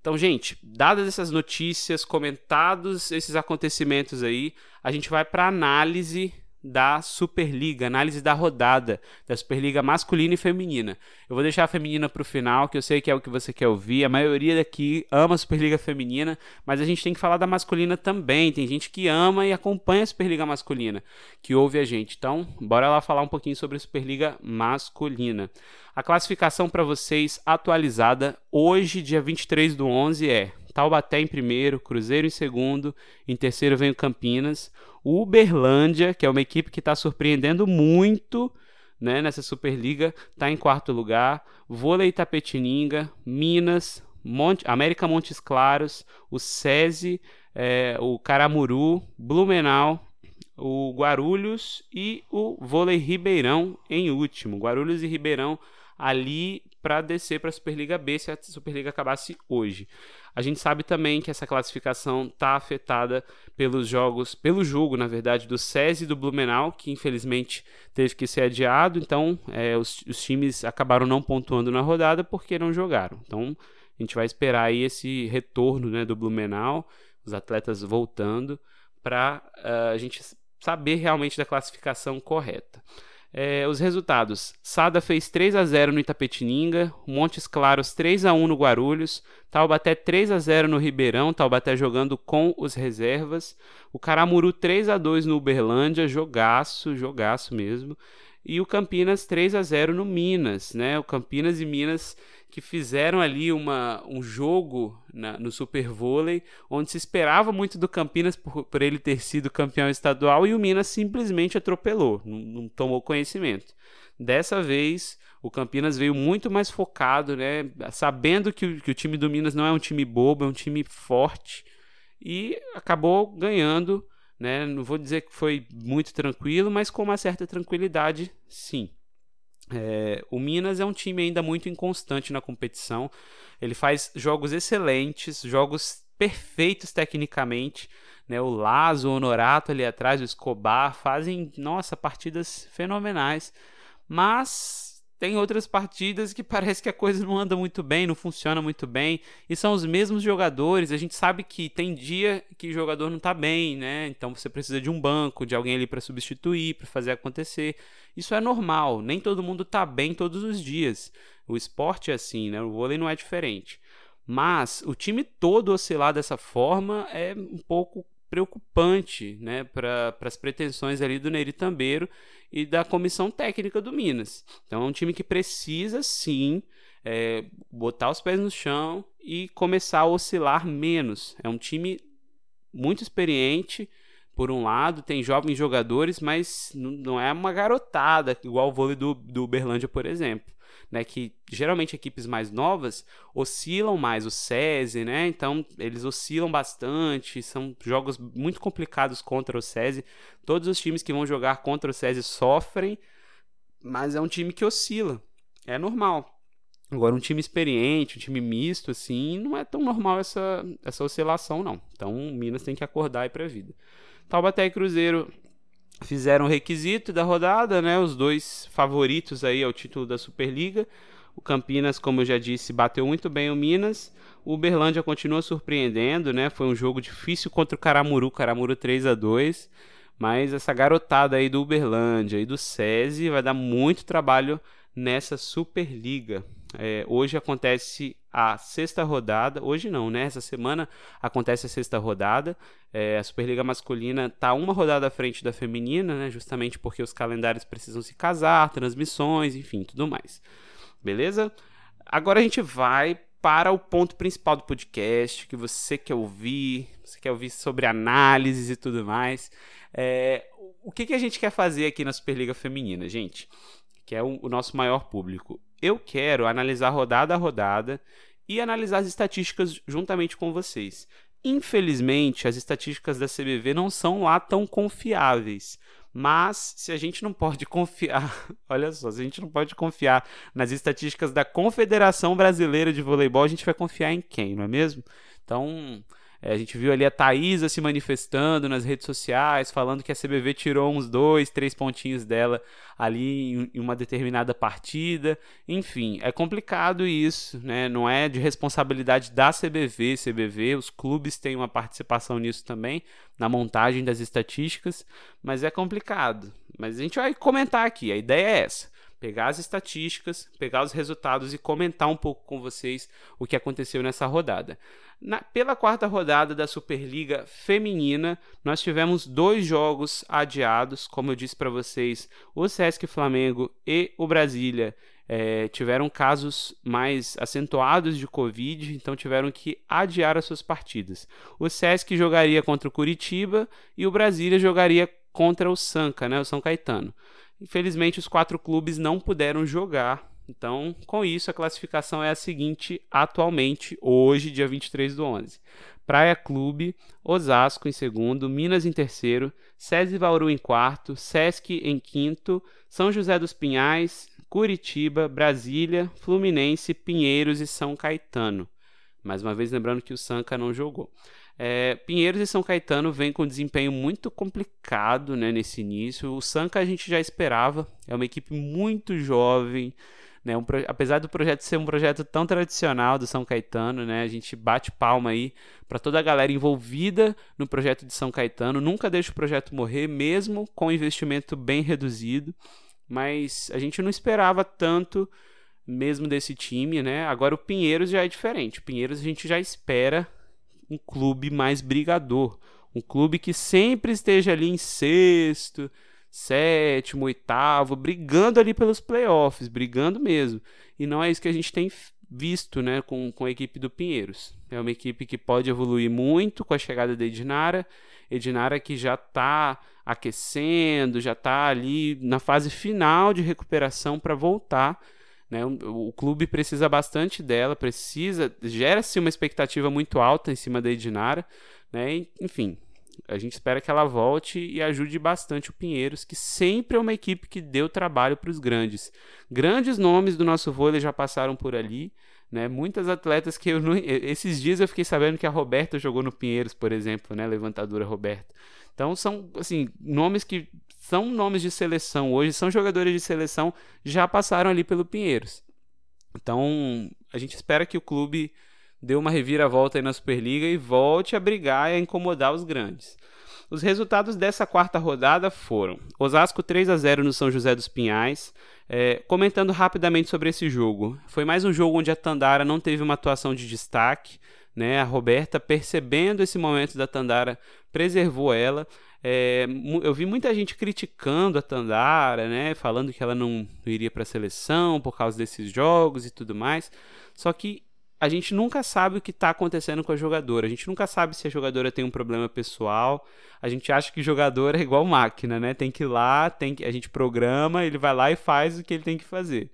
Então, gente, dadas essas notícias, comentados esses acontecimentos aí, a gente vai para análise da Superliga, análise da rodada da Superliga masculina e feminina. Eu vou deixar a feminina para o final, que eu sei que é o que você quer ouvir. A maioria daqui ama a Superliga feminina, mas a gente tem que falar da masculina também. Tem gente que ama e acompanha a Superliga masculina, que ouve a gente. Então, bora lá falar um pouquinho sobre a Superliga masculina. A classificação para vocês atualizada hoje, dia 23 do 11, é Taubaté em primeiro, Cruzeiro em segundo, em terceiro vem o Campinas. O Uberlândia, que é uma equipe que está surpreendendo muito né, nessa Superliga, está em quarto lugar. Vôlei Tapetininga, Minas, Monte, América Montes Claros, o SESI, é, o Caramuru, Blumenau, o Guarulhos e o Vôlei Ribeirão em último. Guarulhos e Ribeirão ali para descer para a Superliga B se a Superliga acabasse hoje. A gente sabe também que essa classificação está afetada pelos jogos, pelo jogo, na verdade, do SESI e do Blumenau, que infelizmente teve que ser adiado. Então, é, os, os times acabaram não pontuando na rodada porque não jogaram. Então, a gente vai esperar aí esse retorno né, do Blumenau, os atletas voltando, para uh, eh, a gente saber realmente da classificação correta. É, os resultados: Sada fez 3 a 0 no Itapetininga, Montes Claros 3 a 1 no Guarulhos, Taubaté 3 a 0 no Ribeirão, Taubaté jogando com os reservas, o Caramuru 3 a 2 no Uberlândia, jogaço, jogaço mesmo, e o Campinas 3 a 0 no Minas, né? O Campinas e Minas que fizeram ali uma, um jogo na, no Super Vôlei, onde se esperava muito do Campinas por, por, ele ter sido campeão estadual e o Minas simplesmente atropelou, não, não tomou conhecimento. Dessa vez, o Campinas veio muito mais focado, né? Sabendo que o, que o time do Minas não é um time bobo, é um time forte e acabou ganhando, né? Não vou dizer que foi muito tranquilo, mas com uma certa tranquilidade, sim. É, o Minas é um time ainda muito inconstante na competição. Ele faz jogos excelentes, jogos perfeitos tecnicamente. Né? O Lazo, o Honorato ali atrás, o Escobar fazem, nossa, partidas fenomenais. Mas tem outras partidas que parece que a coisa não anda muito bem, não funciona muito bem, e são os mesmos jogadores. A gente sabe que tem dia que o jogador não está bem, né? Então você precisa de um banco, de alguém ali para substituir, para fazer acontecer. Isso é normal, nem todo mundo está bem todos os dias. O esporte é assim, né? O vôlei não é diferente. Mas o time todo oscilar dessa forma é um pouco preocupante né, para as pretensões ali do Nery Tambeiro e da comissão técnica do Minas. Então é um time que precisa sim é, botar os pés no chão e começar a oscilar menos. É um time muito experiente, por um lado, tem jovens jogadores, mas não é uma garotada, igual o vôlei do, do Uberlândia, por exemplo né, que geralmente equipes mais novas oscilam mais, o SESI, né? Então eles oscilam bastante, são jogos muito complicados contra o SESI. Todos os times que vão jogar contra o SESI sofrem, mas é um time que oscila. É normal. Agora, um time experiente, um time misto, assim, não é tão normal essa, essa oscilação, não. Então, o Minas tem que acordar aí pra vida. Taubaté e Cruzeiro fizeram o requisito da rodada, né? Os dois favoritos aí ao título da Superliga. O Campinas, como eu já disse, bateu muito bem o Minas. O Uberlândia continua surpreendendo, né? Foi um jogo difícil contra o Caramuru, Caramuru 3 a 2 mas essa garotada aí do Uberlândia e do SESI vai dar muito trabalho nessa Superliga. É, hoje acontece a sexta rodada. Hoje não, né? Essa semana acontece a sexta rodada. É, a Superliga Masculina está uma rodada à frente da feminina, né? Justamente porque os calendários precisam se casar, transmissões, enfim, tudo mais. Beleza? Agora a gente vai para o ponto principal do podcast, que você quer ouvir, você quer ouvir sobre análises e tudo mais. É, o que, que a gente quer fazer aqui na Superliga Feminina, gente? Que é o, o nosso maior público eu quero analisar rodada a rodada e analisar as estatísticas juntamente com vocês. Infelizmente, as estatísticas da CBV não são lá tão confiáveis. Mas se a gente não pode confiar, olha só, se a gente não pode confiar nas estatísticas da Confederação Brasileira de Voleibol, a gente vai confiar em quem, não é mesmo? Então, a gente viu ali a Thaisa se manifestando nas redes sociais, falando que a CBV tirou uns dois, três pontinhos dela ali em uma determinada partida. Enfim, é complicado isso, né? Não é de responsabilidade da CBV, CBV, os clubes têm uma participação nisso também, na montagem das estatísticas, mas é complicado. Mas a gente vai comentar aqui, a ideia é essa pegar as estatísticas, pegar os resultados e comentar um pouco com vocês o que aconteceu nessa rodada. Na, pela quarta rodada da Superliga Feminina, nós tivemos dois jogos adiados, como eu disse para vocês, o Sesc Flamengo e o Brasília é, tiveram casos mais acentuados de Covid, então tiveram que adiar as suas partidas. O Sesc jogaria contra o Curitiba e o Brasília jogaria contra o Sanca, né, o São Caetano. Infelizmente, os quatro clubes não puderam jogar. Então, com isso, a classificação é a seguinte atualmente, hoje, dia 23 do 11. Praia Clube, Osasco em segundo, Minas em terceiro, SESI Bauru em quarto, Sesc em quinto, São José dos Pinhais, Curitiba, Brasília, Fluminense, Pinheiros e São Caetano. Mais uma vez lembrando que o Sanca não jogou. É, Pinheiros e São Caetano vêm com um desempenho muito complicado né, nesse início. O Sanca a gente já esperava, é uma equipe muito jovem. Né, um, apesar do projeto ser um projeto tão tradicional do São Caetano, né, a gente bate palma aí para toda a galera envolvida no projeto de São Caetano. Nunca deixa o projeto morrer, mesmo com investimento bem reduzido. Mas a gente não esperava tanto mesmo desse time, né? Agora o Pinheiros já é diferente. O Pinheiros a gente já espera um clube mais brigador, um clube que sempre esteja ali em sexto, sétimo, oitavo, brigando ali pelos playoffs, brigando mesmo. E não é isso que a gente tem visto né, com, com a equipe do Pinheiros. É uma equipe que pode evoluir muito com a chegada da Edinara. Edinara que já está aquecendo, já está ali na fase final de recuperação para voltar. Né? O, o, clube precisa bastante dela, precisa, gera-se uma expectativa muito alta em cima da Edinara. Né? enfim, a gente espera que ela volte e ajude bastante o Pinheiros, que sempre é uma equipe que deu trabalho para os grandes. Grandes nomes do nosso vôlei já passaram por ali, né? Muitas atletas que eu não... esses dias eu fiquei sabendo que a Roberta jogou no Pinheiros, por exemplo, né? Levantadora Roberta. Então são assim nomes que são nomes de seleção hoje, são jogadores de seleção já passaram ali pelo Pinheiros. Então a gente espera que o clube dê uma reviravolta aí na Superliga e volte a brigar e a incomodar os grandes. Os resultados dessa quarta rodada foram: Osasco 3 a 0 no São José dos Pinhais. É, comentando rapidamente sobre esse jogo, foi mais um jogo onde a Tandara não teve uma atuação de destaque. Né? A Roberta, percebendo esse momento da Tandara, preservou ela. É, eu vi muita gente criticando a Tandara, né? falando que ela não, iria para a seleção por causa desses jogos e tudo mais. Só que a gente nunca sabe o que está acontecendo com a jogadora. A gente nunca sabe se a jogadora tem um problema pessoal. A gente acha que jogador é igual máquina, né? Tem que ir lá, tem que, a gente programa, ele vai lá e faz o que ele tem que fazer.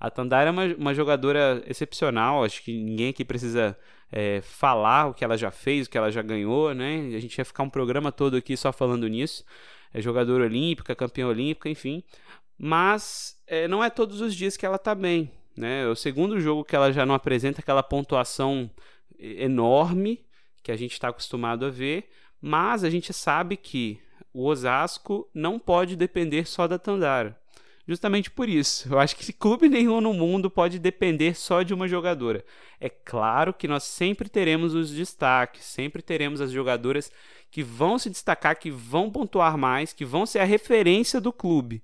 A Tandara é uma, uma jogadora excepcional. Acho que ninguém aqui precisa é, falar o que ela já fez, o que ela já ganhou, né? A gente ia ficar um programa todo aqui só falando nisso. É jogadora olímpica, campeã olímpica, enfim. Mas é, não é todos os dias que ela está bem. Né? É o segundo jogo que ela já não apresenta aquela pontuação enorme que a gente está acostumado a ver, mas a gente sabe que o Osasco não pode depender só da Tandara. Justamente por isso, eu acho que clube nenhum no mundo pode depender só de uma jogadora. É claro que nós sempre teremos os destaques, sempre teremos as jogadoras que vão se destacar, que vão pontuar mais, que vão ser a referência do clube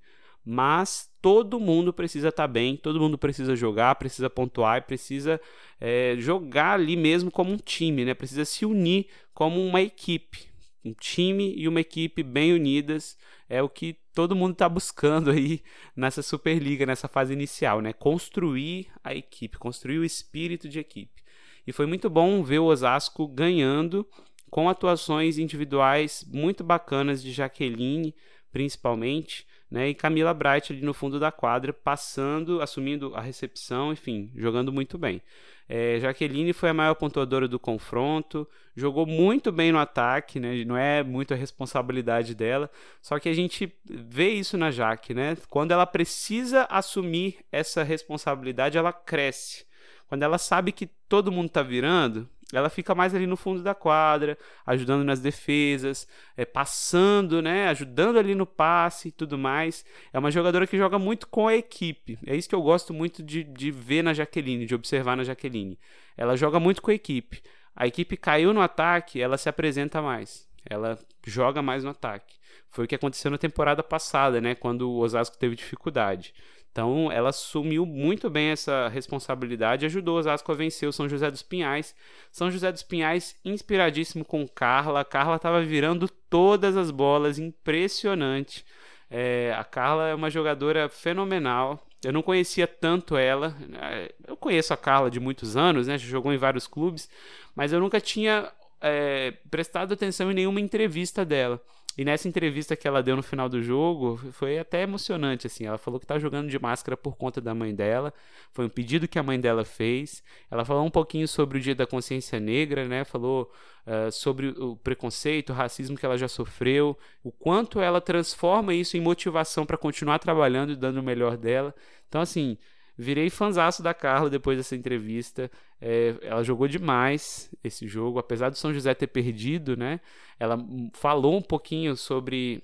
mas todo mundo precisa estar tá bem, todo mundo precisa jogar, precisa pontuar e precisa é, jogar ali mesmo como um time, né? Precisa se unir como uma equipe. Um time e uma equipe bem unidas é o que todo mundo está buscando aí nessa Superliga, nessa fase inicial, né? Construir a equipe, construir o espírito de equipe. E foi muito bom ver o Osasco ganhando com atuações individuais muito bacanas de Jaqueline, principalmente né? E Camila Bright ali no fundo da quadra, passando, assumindo a recepção, enfim, jogando muito bem. É, Jaqueline foi a maior pontuadora do confronto, jogou muito bem no ataque, né? Não é muito a responsabilidade dela, só que a gente vê isso na Jaque, né? Quando ela precisa assumir essa responsabilidade, ela cresce. Quando ela sabe que todo mundo está virando, ela fica mais ali no fundo da quadra, ajudando nas defesas, é, passando, né, ajudando ali no passe e tudo mais. É uma jogadora que joga muito com a equipe. É isso que eu gosto muito de, de ver na Jaqueline, de observar na Jaqueline. Ela joga muito com a equipe. A equipe caiu no ataque, ela se apresenta mais. Ela joga mais no ataque. Foi o que aconteceu na temporada passada, né, quando o Osasco teve dificuldade. Então, ela assumiu muito bem essa responsabilidade e ajudou Osasco a vencer o São José dos Pinhais. São José dos Pinhais inspiradíssimo com Carla. A Carla estava virando todas as bolas, impressionante. É, a Carla é uma jogadora fenomenal. Eu não conhecia tanto ela. É, eu conheço a Carla de muitos anos, né? Jogou em vários clubes, mas eu nunca tinha é, prestado atenção em nenhuma entrevista dela. E nessa entrevista que ela deu no final do jogo, foi até emocionante, assim. Ela falou que tá jogando de máscara por conta da mãe dela. Foi um pedido que a mãe dela fez. Ela falou um pouquinho sobre o Dia da Consciência Negra, né? Falou uh, sobre o preconceito, o racismo que ela já sofreu, o quanto ela transforma isso em motivação para continuar trabalhando e dando o melhor dela. Então, assim, Virei fanzaço da Carla depois dessa entrevista. É, ela jogou demais esse jogo, apesar do São José ter perdido, né? Ela falou um pouquinho sobre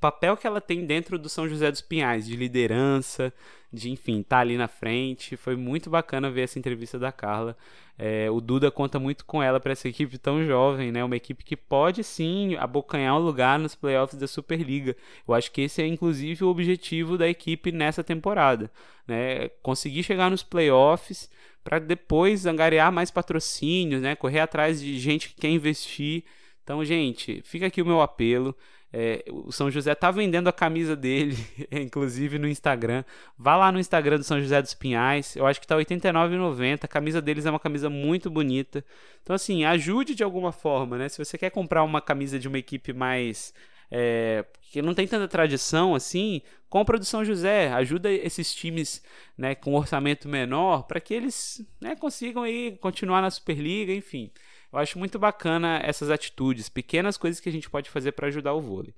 papel que ela tem dentro do São José dos Pinhais, de liderança, de enfim, estar tá ali na frente. Foi muito bacana ver essa entrevista da Carla. É, o Duda conta muito com ela para essa equipe tão jovem, né? Uma equipe que pode sim abocanhar um lugar nos playoffs da Superliga. Eu acho que esse é inclusive o objetivo da equipe nessa temporada, né? Conseguir chegar nos playoffs para depois angariar mais patrocínios, né? Correr atrás de gente que quer investir. Então, gente, fica aqui o meu apelo. É, o São José tá vendendo a camisa dele, inclusive no Instagram. Vá lá no Instagram do São José dos Pinhais. Eu acho que tá R$ 89,90. A camisa deles é uma camisa muito bonita. Então, assim, ajude de alguma forma, né? Se você quer comprar uma camisa de uma equipe mais. É, que não tem tanta tradição assim, compra do São José, ajuda esses times né, com orçamento menor para que eles né, consigam aí continuar na Superliga, enfim. Eu acho muito bacana essas atitudes, pequenas coisas que a gente pode fazer para ajudar o vôlei.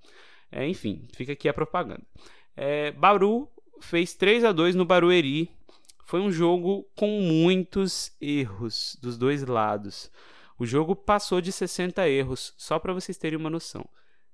É, enfim, fica aqui a propaganda. É, Bauru fez 3 a 2 no Barueri. Foi um jogo com muitos erros dos dois lados. O jogo passou de 60 erros, só para vocês terem uma noção.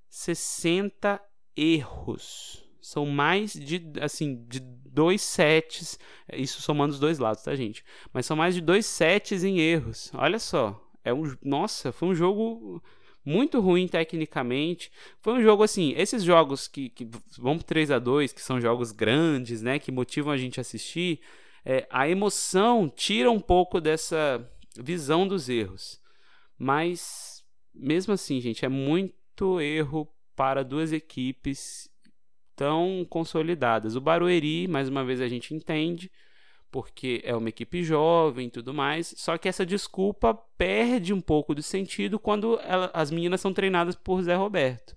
60 erros. São mais de, assim, de dois sets, isso somando os dois lados, tá, gente? Mas são mais de dois sets em erros. Olha só, é um, nossa, foi um jogo muito ruim tecnicamente. Foi um jogo assim, esses jogos que, que vão pro 3 a 2 que são jogos grandes, né, que motivam a gente a assistir, é, a emoção tira um pouco dessa visão dos erros. Mas mesmo assim, gente, é muito erro para duas equipes tão consolidadas. O Barueri, mais uma vez a gente entende, porque é uma equipe jovem e tudo mais. Só que essa desculpa perde um pouco do sentido quando ela, as meninas são treinadas por Zé Roberto.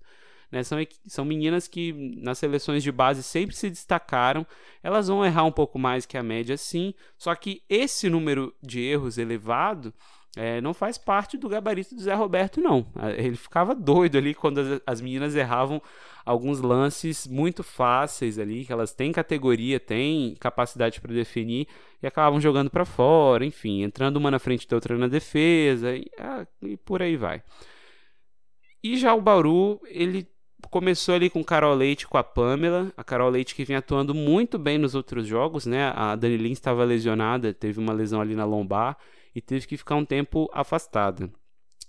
Né? São, são meninas que nas seleções de base sempre se destacaram. Elas vão errar um pouco mais que a média, sim. Só que esse número de erros elevado é, não faz parte do gabarito do Zé Roberto, não. Ele ficava doido ali quando as, as meninas erravam alguns lances muito fáceis ali, que elas têm categoria, têm capacidade para definir e acabavam jogando para fora, enfim, entrando uma na frente da outra na defesa e, ah, e por aí vai. E já o Bauru, ele começou ali com Carol Leite com a Pamela, a Carol Leite que vinha atuando muito bem nos outros jogos, né? A Dani Lins estava lesionada, teve uma lesão ali na lombar e teve que ficar um tempo afastada.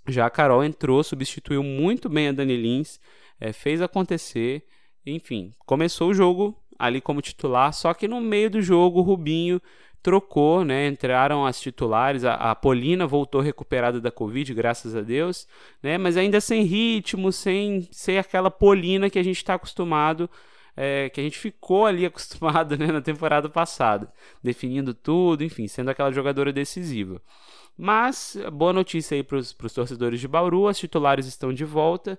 Já a Carol entrou, substituiu muito bem a Dani Lins, é, fez acontecer, enfim, começou o jogo ali como titular, só que no meio do jogo o Rubinho trocou, né? Entraram as titulares, a, a Polina voltou recuperada da Covid, graças a Deus, né? Mas ainda sem ritmo, sem ser aquela Polina que a gente está acostumado é, que a gente ficou ali acostumado né, na temporada passada, definindo tudo, enfim, sendo aquela jogadora decisiva. Mas, boa notícia aí para os torcedores de Bauru, as titulares estão de volta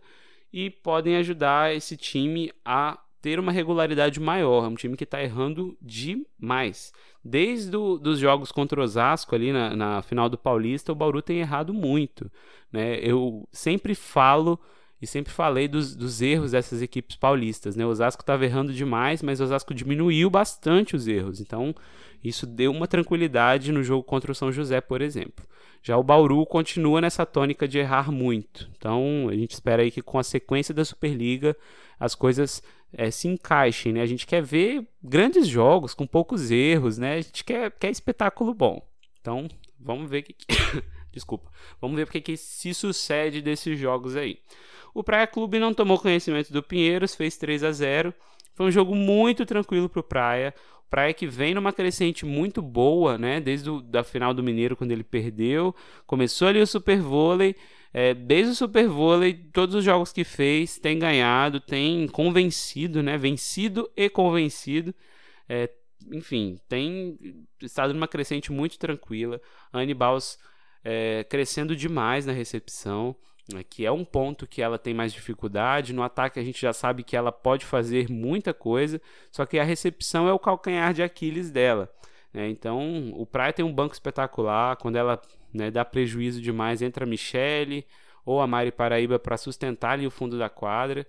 e podem ajudar esse time a ter uma regularidade maior. É um time que está errando demais. Desde do, os jogos contra o Osasco ali na, na final do Paulista, o Bauru tem errado muito. Né? Eu sempre falo e sempre falei dos, dos erros dessas equipes paulistas. Né? O Osasco estava errando demais, mas o Osasco diminuiu bastante os erros. Então, isso deu uma tranquilidade no jogo contra o São José, por exemplo. Já o Bauru continua nessa tônica de errar muito. Então, a gente espera aí que com a sequência da Superliga as coisas é, se encaixem. Né? A gente quer ver grandes jogos com poucos erros, né? A gente quer, quer espetáculo bom. Então, vamos ver que. Desculpa. Vamos ver porque que se sucede desses jogos aí. O Praia Clube não tomou conhecimento do Pinheiros, fez 3 a 0. Foi um jogo muito tranquilo para o Praia. O Praia que vem numa crescente muito boa, né? Desde a final do Mineiro, quando ele perdeu. Começou ali o Super Vôlei. É, desde o Super Vôlei, todos os jogos que fez, tem ganhado, tem convencido, né? Vencido e convencido. É, enfim, tem estado numa crescente muito tranquila. A é, crescendo demais na recepção. Né, que é um ponto que ela tem mais dificuldade. No ataque a gente já sabe que ela pode fazer muita coisa, só que a recepção é o calcanhar de Aquiles dela. Né? Então o Praia tem um banco espetacular. Quando ela né, dá prejuízo demais, entra a Michele ou a Mari Paraíba para sustentar ali o fundo da quadra.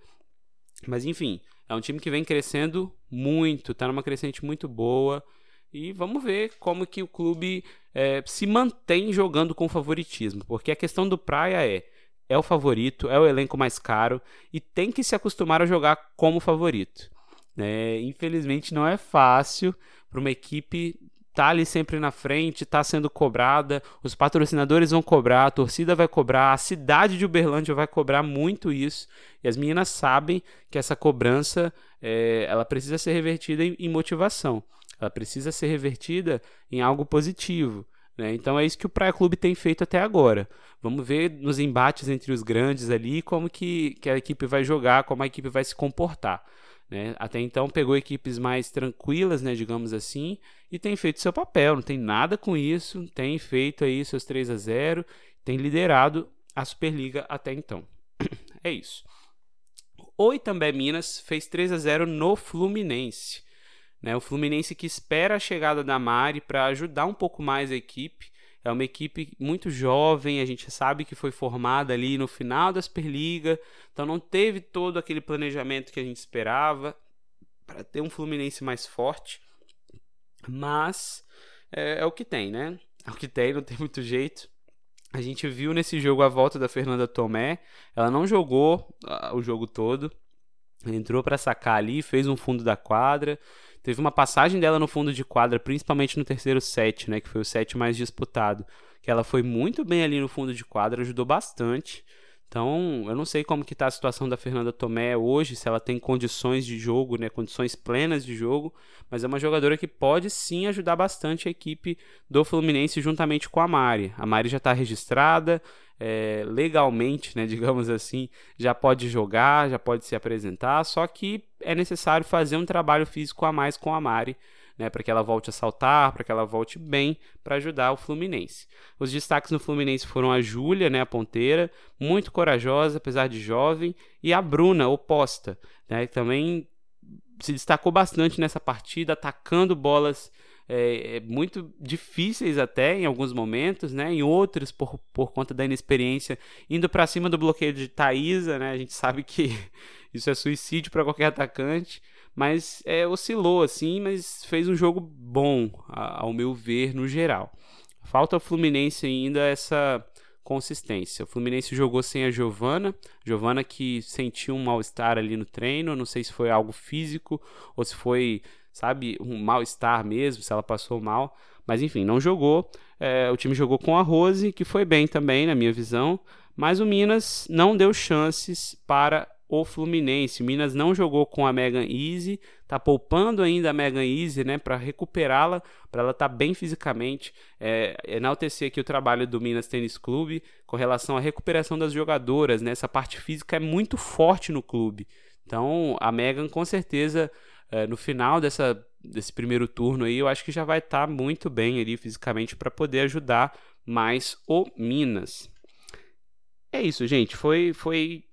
Mas enfim, é um time que vem crescendo muito, está numa crescente muito boa. E vamos ver como que o clube é, se mantém jogando com favoritismo. Porque a questão do Praia é é o favorito, é o elenco mais caro e tem que se acostumar a jogar como favorito. É, infelizmente não é fácil para uma equipe estar tá ali sempre na frente, estar tá sendo cobrada, os patrocinadores vão cobrar, a torcida vai cobrar, a cidade de Uberlândia vai cobrar muito isso e as meninas sabem que essa cobrança é, ela precisa ser revertida em, em motivação, ela precisa ser revertida em algo positivo. Né? Então é isso que o Praia Clube tem feito até agora. Vamos ver nos embates entre os grandes ali como que, que a equipe vai jogar, como a equipe vai se comportar. Né? Até então pegou equipes mais tranquilas, né, digamos assim, e tem feito seu papel, não tem nada com isso, tem feito aí seus 3 a 0, tem liderado a Superliga até então. é isso. O Itambé Minas fez 3 a 0 no Fluminense. Né? O Fluminense que espera a chegada da Mari para ajudar um pouco mais a equipe. É uma equipe muito jovem, a gente sabe que foi formada ali no final da Superliga, então não teve todo aquele planejamento que a gente esperava para ter um Fluminense mais forte. Mas é, é, o que tem, né? É o que tem, não tem muito jeito. A gente viu nesse jogo a volta da Fernanda Tomé. Ela não jogou uh, o jogo todo. Entrou para sacar ali, fez um fundo da quadra. Teve uma passagem dela no fundo de quadra, principalmente no terceiro set, né, que foi o set mais disputado, que ela foi muito bem ali no fundo de quadra, ajudou bastante. Então, eu não sei como que está a situação da Fernanda Tomé hoje, se ela tem condições de jogo, né, condições plenas de jogo, mas é uma jogadora que pode sim ajudar bastante a equipe do Fluminense juntamente com a Mari. A Mari já está registrada, é, legalmente, né, digamos assim, já pode jogar, já pode se apresentar, só que é necessário fazer um trabalho físico a mais com a Mari né, para que ela volte a saltar, para que ela volte bem para ajudar o Fluminense. Os destaques no Fluminense foram a Júlia, né, a ponteira, muito corajosa, apesar de jovem, e a Bruna, oposta, né, que também se destacou bastante nessa partida, atacando bolas é, é, muito difíceis até em alguns momentos, né? Em outros, por, por conta da inexperiência, indo para cima do bloqueio de Thaisa, né? A gente sabe que isso é suicídio para qualquer atacante mas é, oscilou assim, mas fez um jogo bom, ao meu ver, no geral. Falta ao Fluminense ainda essa consistência. O Fluminense jogou sem a Giovana, Giovana que sentiu um mal-estar ali no treino, não sei se foi algo físico ou se foi, sabe, um mal-estar mesmo, se ela passou mal, mas enfim, não jogou. É, o time jogou com a Rose, que foi bem também, na minha visão, mas o Minas não deu chances para o Fluminense. Minas não jogou com a Megan Easy, tá poupando ainda a Megan Easy, né, para recuperá-la, para ela estar tá bem fisicamente. É, enaltecer aqui o trabalho do Minas Tênis Clube com relação à recuperação das jogadoras, né? Essa parte física é muito forte no clube. Então, a Megan com certeza é, no final dessa desse primeiro turno aí, eu acho que já vai estar tá muito bem ali fisicamente para poder ajudar mais o Minas. É isso, gente. Foi foi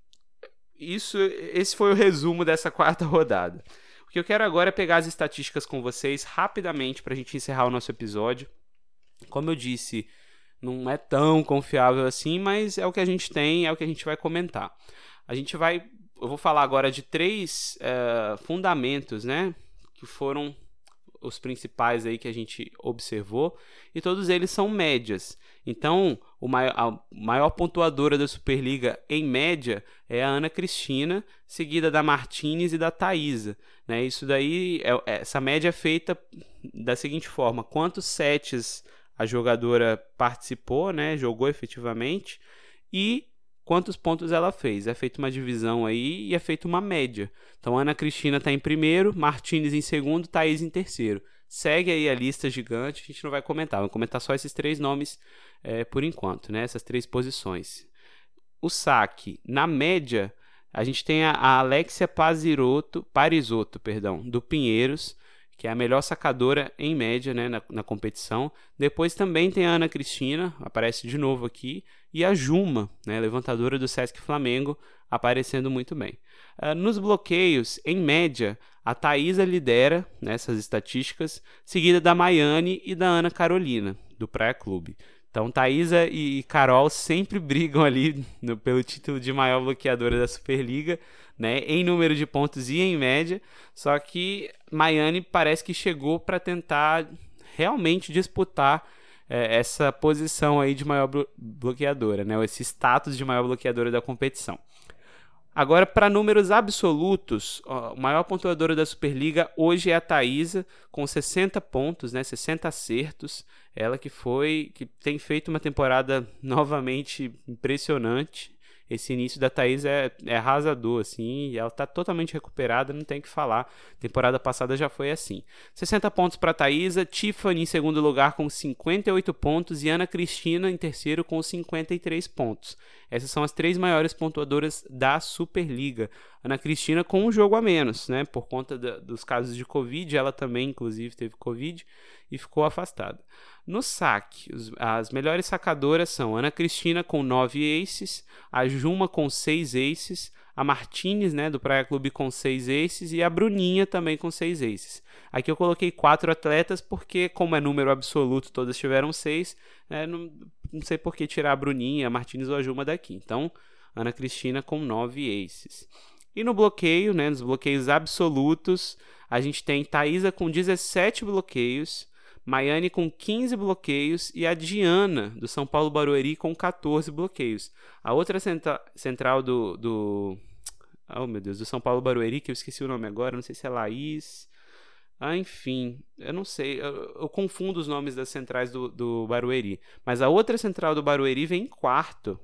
isso, esse foi o resumo dessa quarta rodada. O que eu quero agora é pegar as estatísticas com vocês rapidamente para a gente encerrar o nosso episódio. Como eu disse, não é tão confiável assim, mas é o que a gente tem, é o que a gente vai comentar. A gente vai, eu vou falar agora de três uh, fundamentos, né, que foram os principais aí que a gente observou e todos eles são médias. Então, o maior, a maior pontuadora da Superliga em média é a Ana Cristina, seguida da Martinez e da Thaisa. Né? Isso daí, é, é, essa média é feita da seguinte forma: quantos sets a jogadora participou, né? jogou efetivamente, e quantos pontos ela fez. É feita uma divisão aí e é feita uma média. Então, Ana Cristina está em primeiro, Martinez em segundo, Thaís em terceiro. Segue aí a lista gigante, a gente não vai comentar, vamos comentar só esses três nomes é, por enquanto, né? essas três posições. O saque, na média, a gente tem a, Alexia Parisotto, Parisotto perdão, do Pinheiros, que é a melhor sacadora em média né, na, na, competição. Depois também tem a Ana Cristina, aparece de novo aqui, e a Juma, né, levantadora do Sesc Flamengo, aparecendo muito bem. Uh, nos bloqueios, em média, a Thaisa lidera nessas estatísticas, seguida da Maiane e da Ana Carolina, do Praia Clube. Então, Thaisa e Carol sempre brigam ali no, pelo título de maior bloqueadora da Superliga, né, em número de pontos e em média. Só que Maiane parece que chegou para tentar realmente disputar é, essa posição aí de maior bloqueadora, né, esse status de maior bloqueadora da competição. Agora, para números absolutos, o maior pontuador da Superliga hoje é a Thaisa, com 60 pontos, né, 60 acertos. Ela que foi, que tem feito uma temporada novamente impressionante. Esse início da Thaís é, é arrasador, assim, e ela tá totalmente recuperada, não tem que falar. Temporada passada já foi assim. 60 pontos para Thaisa, Tiffany em segundo lugar com 58 pontos e Ana Cristina em terceiro com 53 pontos. Essas são as três maiores pontuadoras da Superliga. Ana Cristina com um jogo a menos, né? Por conta da, dos casos de Covid, ela também, inclusive, teve Covid e ficou afastada. No saque, os, as melhores sacadoras são Ana Cristina com 9 aces, a Juma com 6 aces, a Martinez, né, do Praia Clube com 6 aces e a Bruninha também com 6 aces. Aqui eu coloquei quatro atletas porque, como é número absoluto, todas tiveram 6, né, não, não sei por que tirar a Bruninha, a Martinez ou a Juma daqui. Então, Ana Cristina com 9 aces. E no bloqueio, né, nos bloqueios absolutos, a gente tem Thaisa com 17 bloqueios, Maiane com 15 bloqueios e a Diana, do São Paulo Barueri, com 14 bloqueios. A outra centra central do, do. Oh, meu Deus, do São Paulo Barueri, que eu esqueci o nome agora, não sei se é Laís. Ah, enfim, eu não sei, eu, eu confundo os nomes das centrais do, do Barueri. Mas a outra central do Barueri vem em quarto.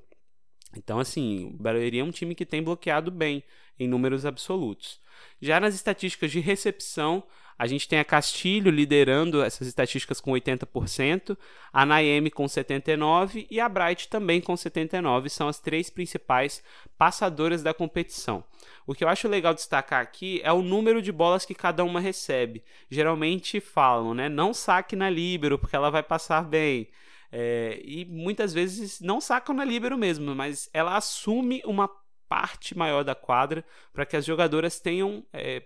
Então, assim, o Barueri é um time que tem bloqueado bem em números absolutos. Já nas estatísticas de recepção, a gente tem a Castilho liderando essas estatísticas com 80%, a Naemi com 79% e a Bright também com 79%. São as três principais passadoras da competição. O que eu acho legal destacar aqui é o número de bolas que cada uma recebe. Geralmente falam, né? Não saque na Libero, porque ela vai passar bem. É, e muitas vezes não sacam na Libero mesmo, mas ela assume uma parte maior da quadra para que as jogadoras tenham é,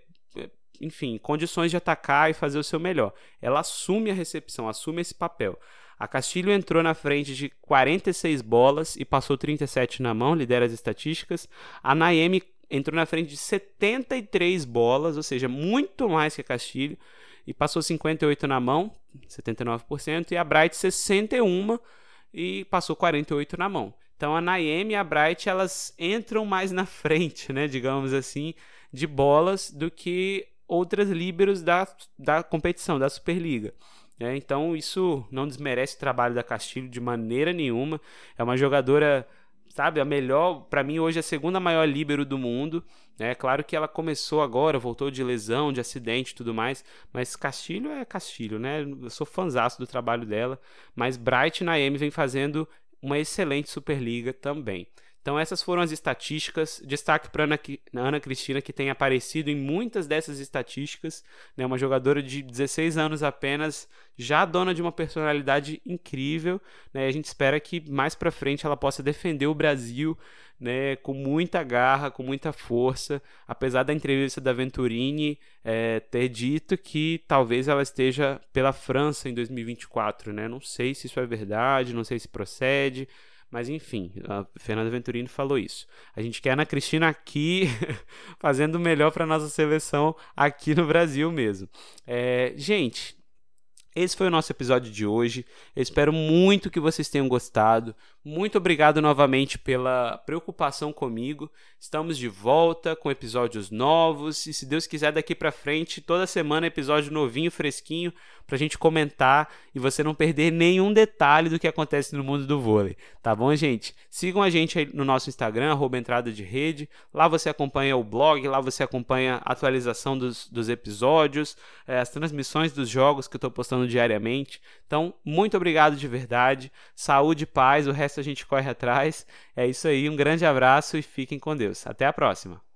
enfim, condições de atacar e fazer o seu melhor. Ela assume a recepção, assume esse papel. A Castilho entrou na frente de 46 bolas e passou 37 na mão, lidera as estatísticas. A Naemi entrou na frente de 73 bolas, ou seja, muito mais que a Castilho, e passou 58 na mão, 79%, e a Bright 61 e passou 48 na mão. Então a Naemi e a Bright elas entram mais na frente, né, digamos assim, de bolas do que outras líberos da, da competição, da Superliga. É, então isso não desmerece o trabalho da Castilho de maneira nenhuma. É uma jogadora, sabe, a melhor, para mim hoje a segunda maior líbero do mundo. É claro que ela começou agora, voltou de lesão, de acidente e tudo mais, mas Castilho é Castilho, né? Eu sou fãzaço do trabalho dela, mas Bright na M vem fazendo uma excelente Superliga também. Então, essas foram as estatísticas. Destaque para Ana, Ana Cristina, que tem aparecido em muitas dessas estatísticas. Né? Uma jogadora de 16 anos apenas, já dona de uma personalidade incrível. Né? A gente espera que mais para frente ela possa defender o Brasil né, com muita garra, com muita força. Apesar da entrevista da Venturini é, ter dito que talvez ela esteja pela França em 2024. Né? Não sei se isso é verdade, não sei se procede. Mas enfim, a Fernanda Venturini falou isso. A gente quer a Ana Cristina aqui fazendo o melhor para nossa seleção aqui no Brasil mesmo. É, gente, esse foi o nosso episódio de hoje. Eu espero muito que vocês tenham gostado. Muito obrigado novamente pela preocupação comigo. Estamos de volta com episódios novos e se Deus quiser daqui para frente, toda semana episódio novinho, fresquinho pra gente comentar e você não perder nenhum detalhe do que acontece no mundo do vôlei. Tá bom, gente? Sigam a gente no nosso Instagram, arroba entrada de rede. Lá você acompanha o blog, lá você acompanha a atualização dos, dos episódios, é, as transmissões dos jogos que eu tô postando diariamente. Então, muito obrigado de verdade. Saúde, paz, o resto a gente corre atrás. É isso aí, um grande abraço e fiquem com Deus. Até a próxima.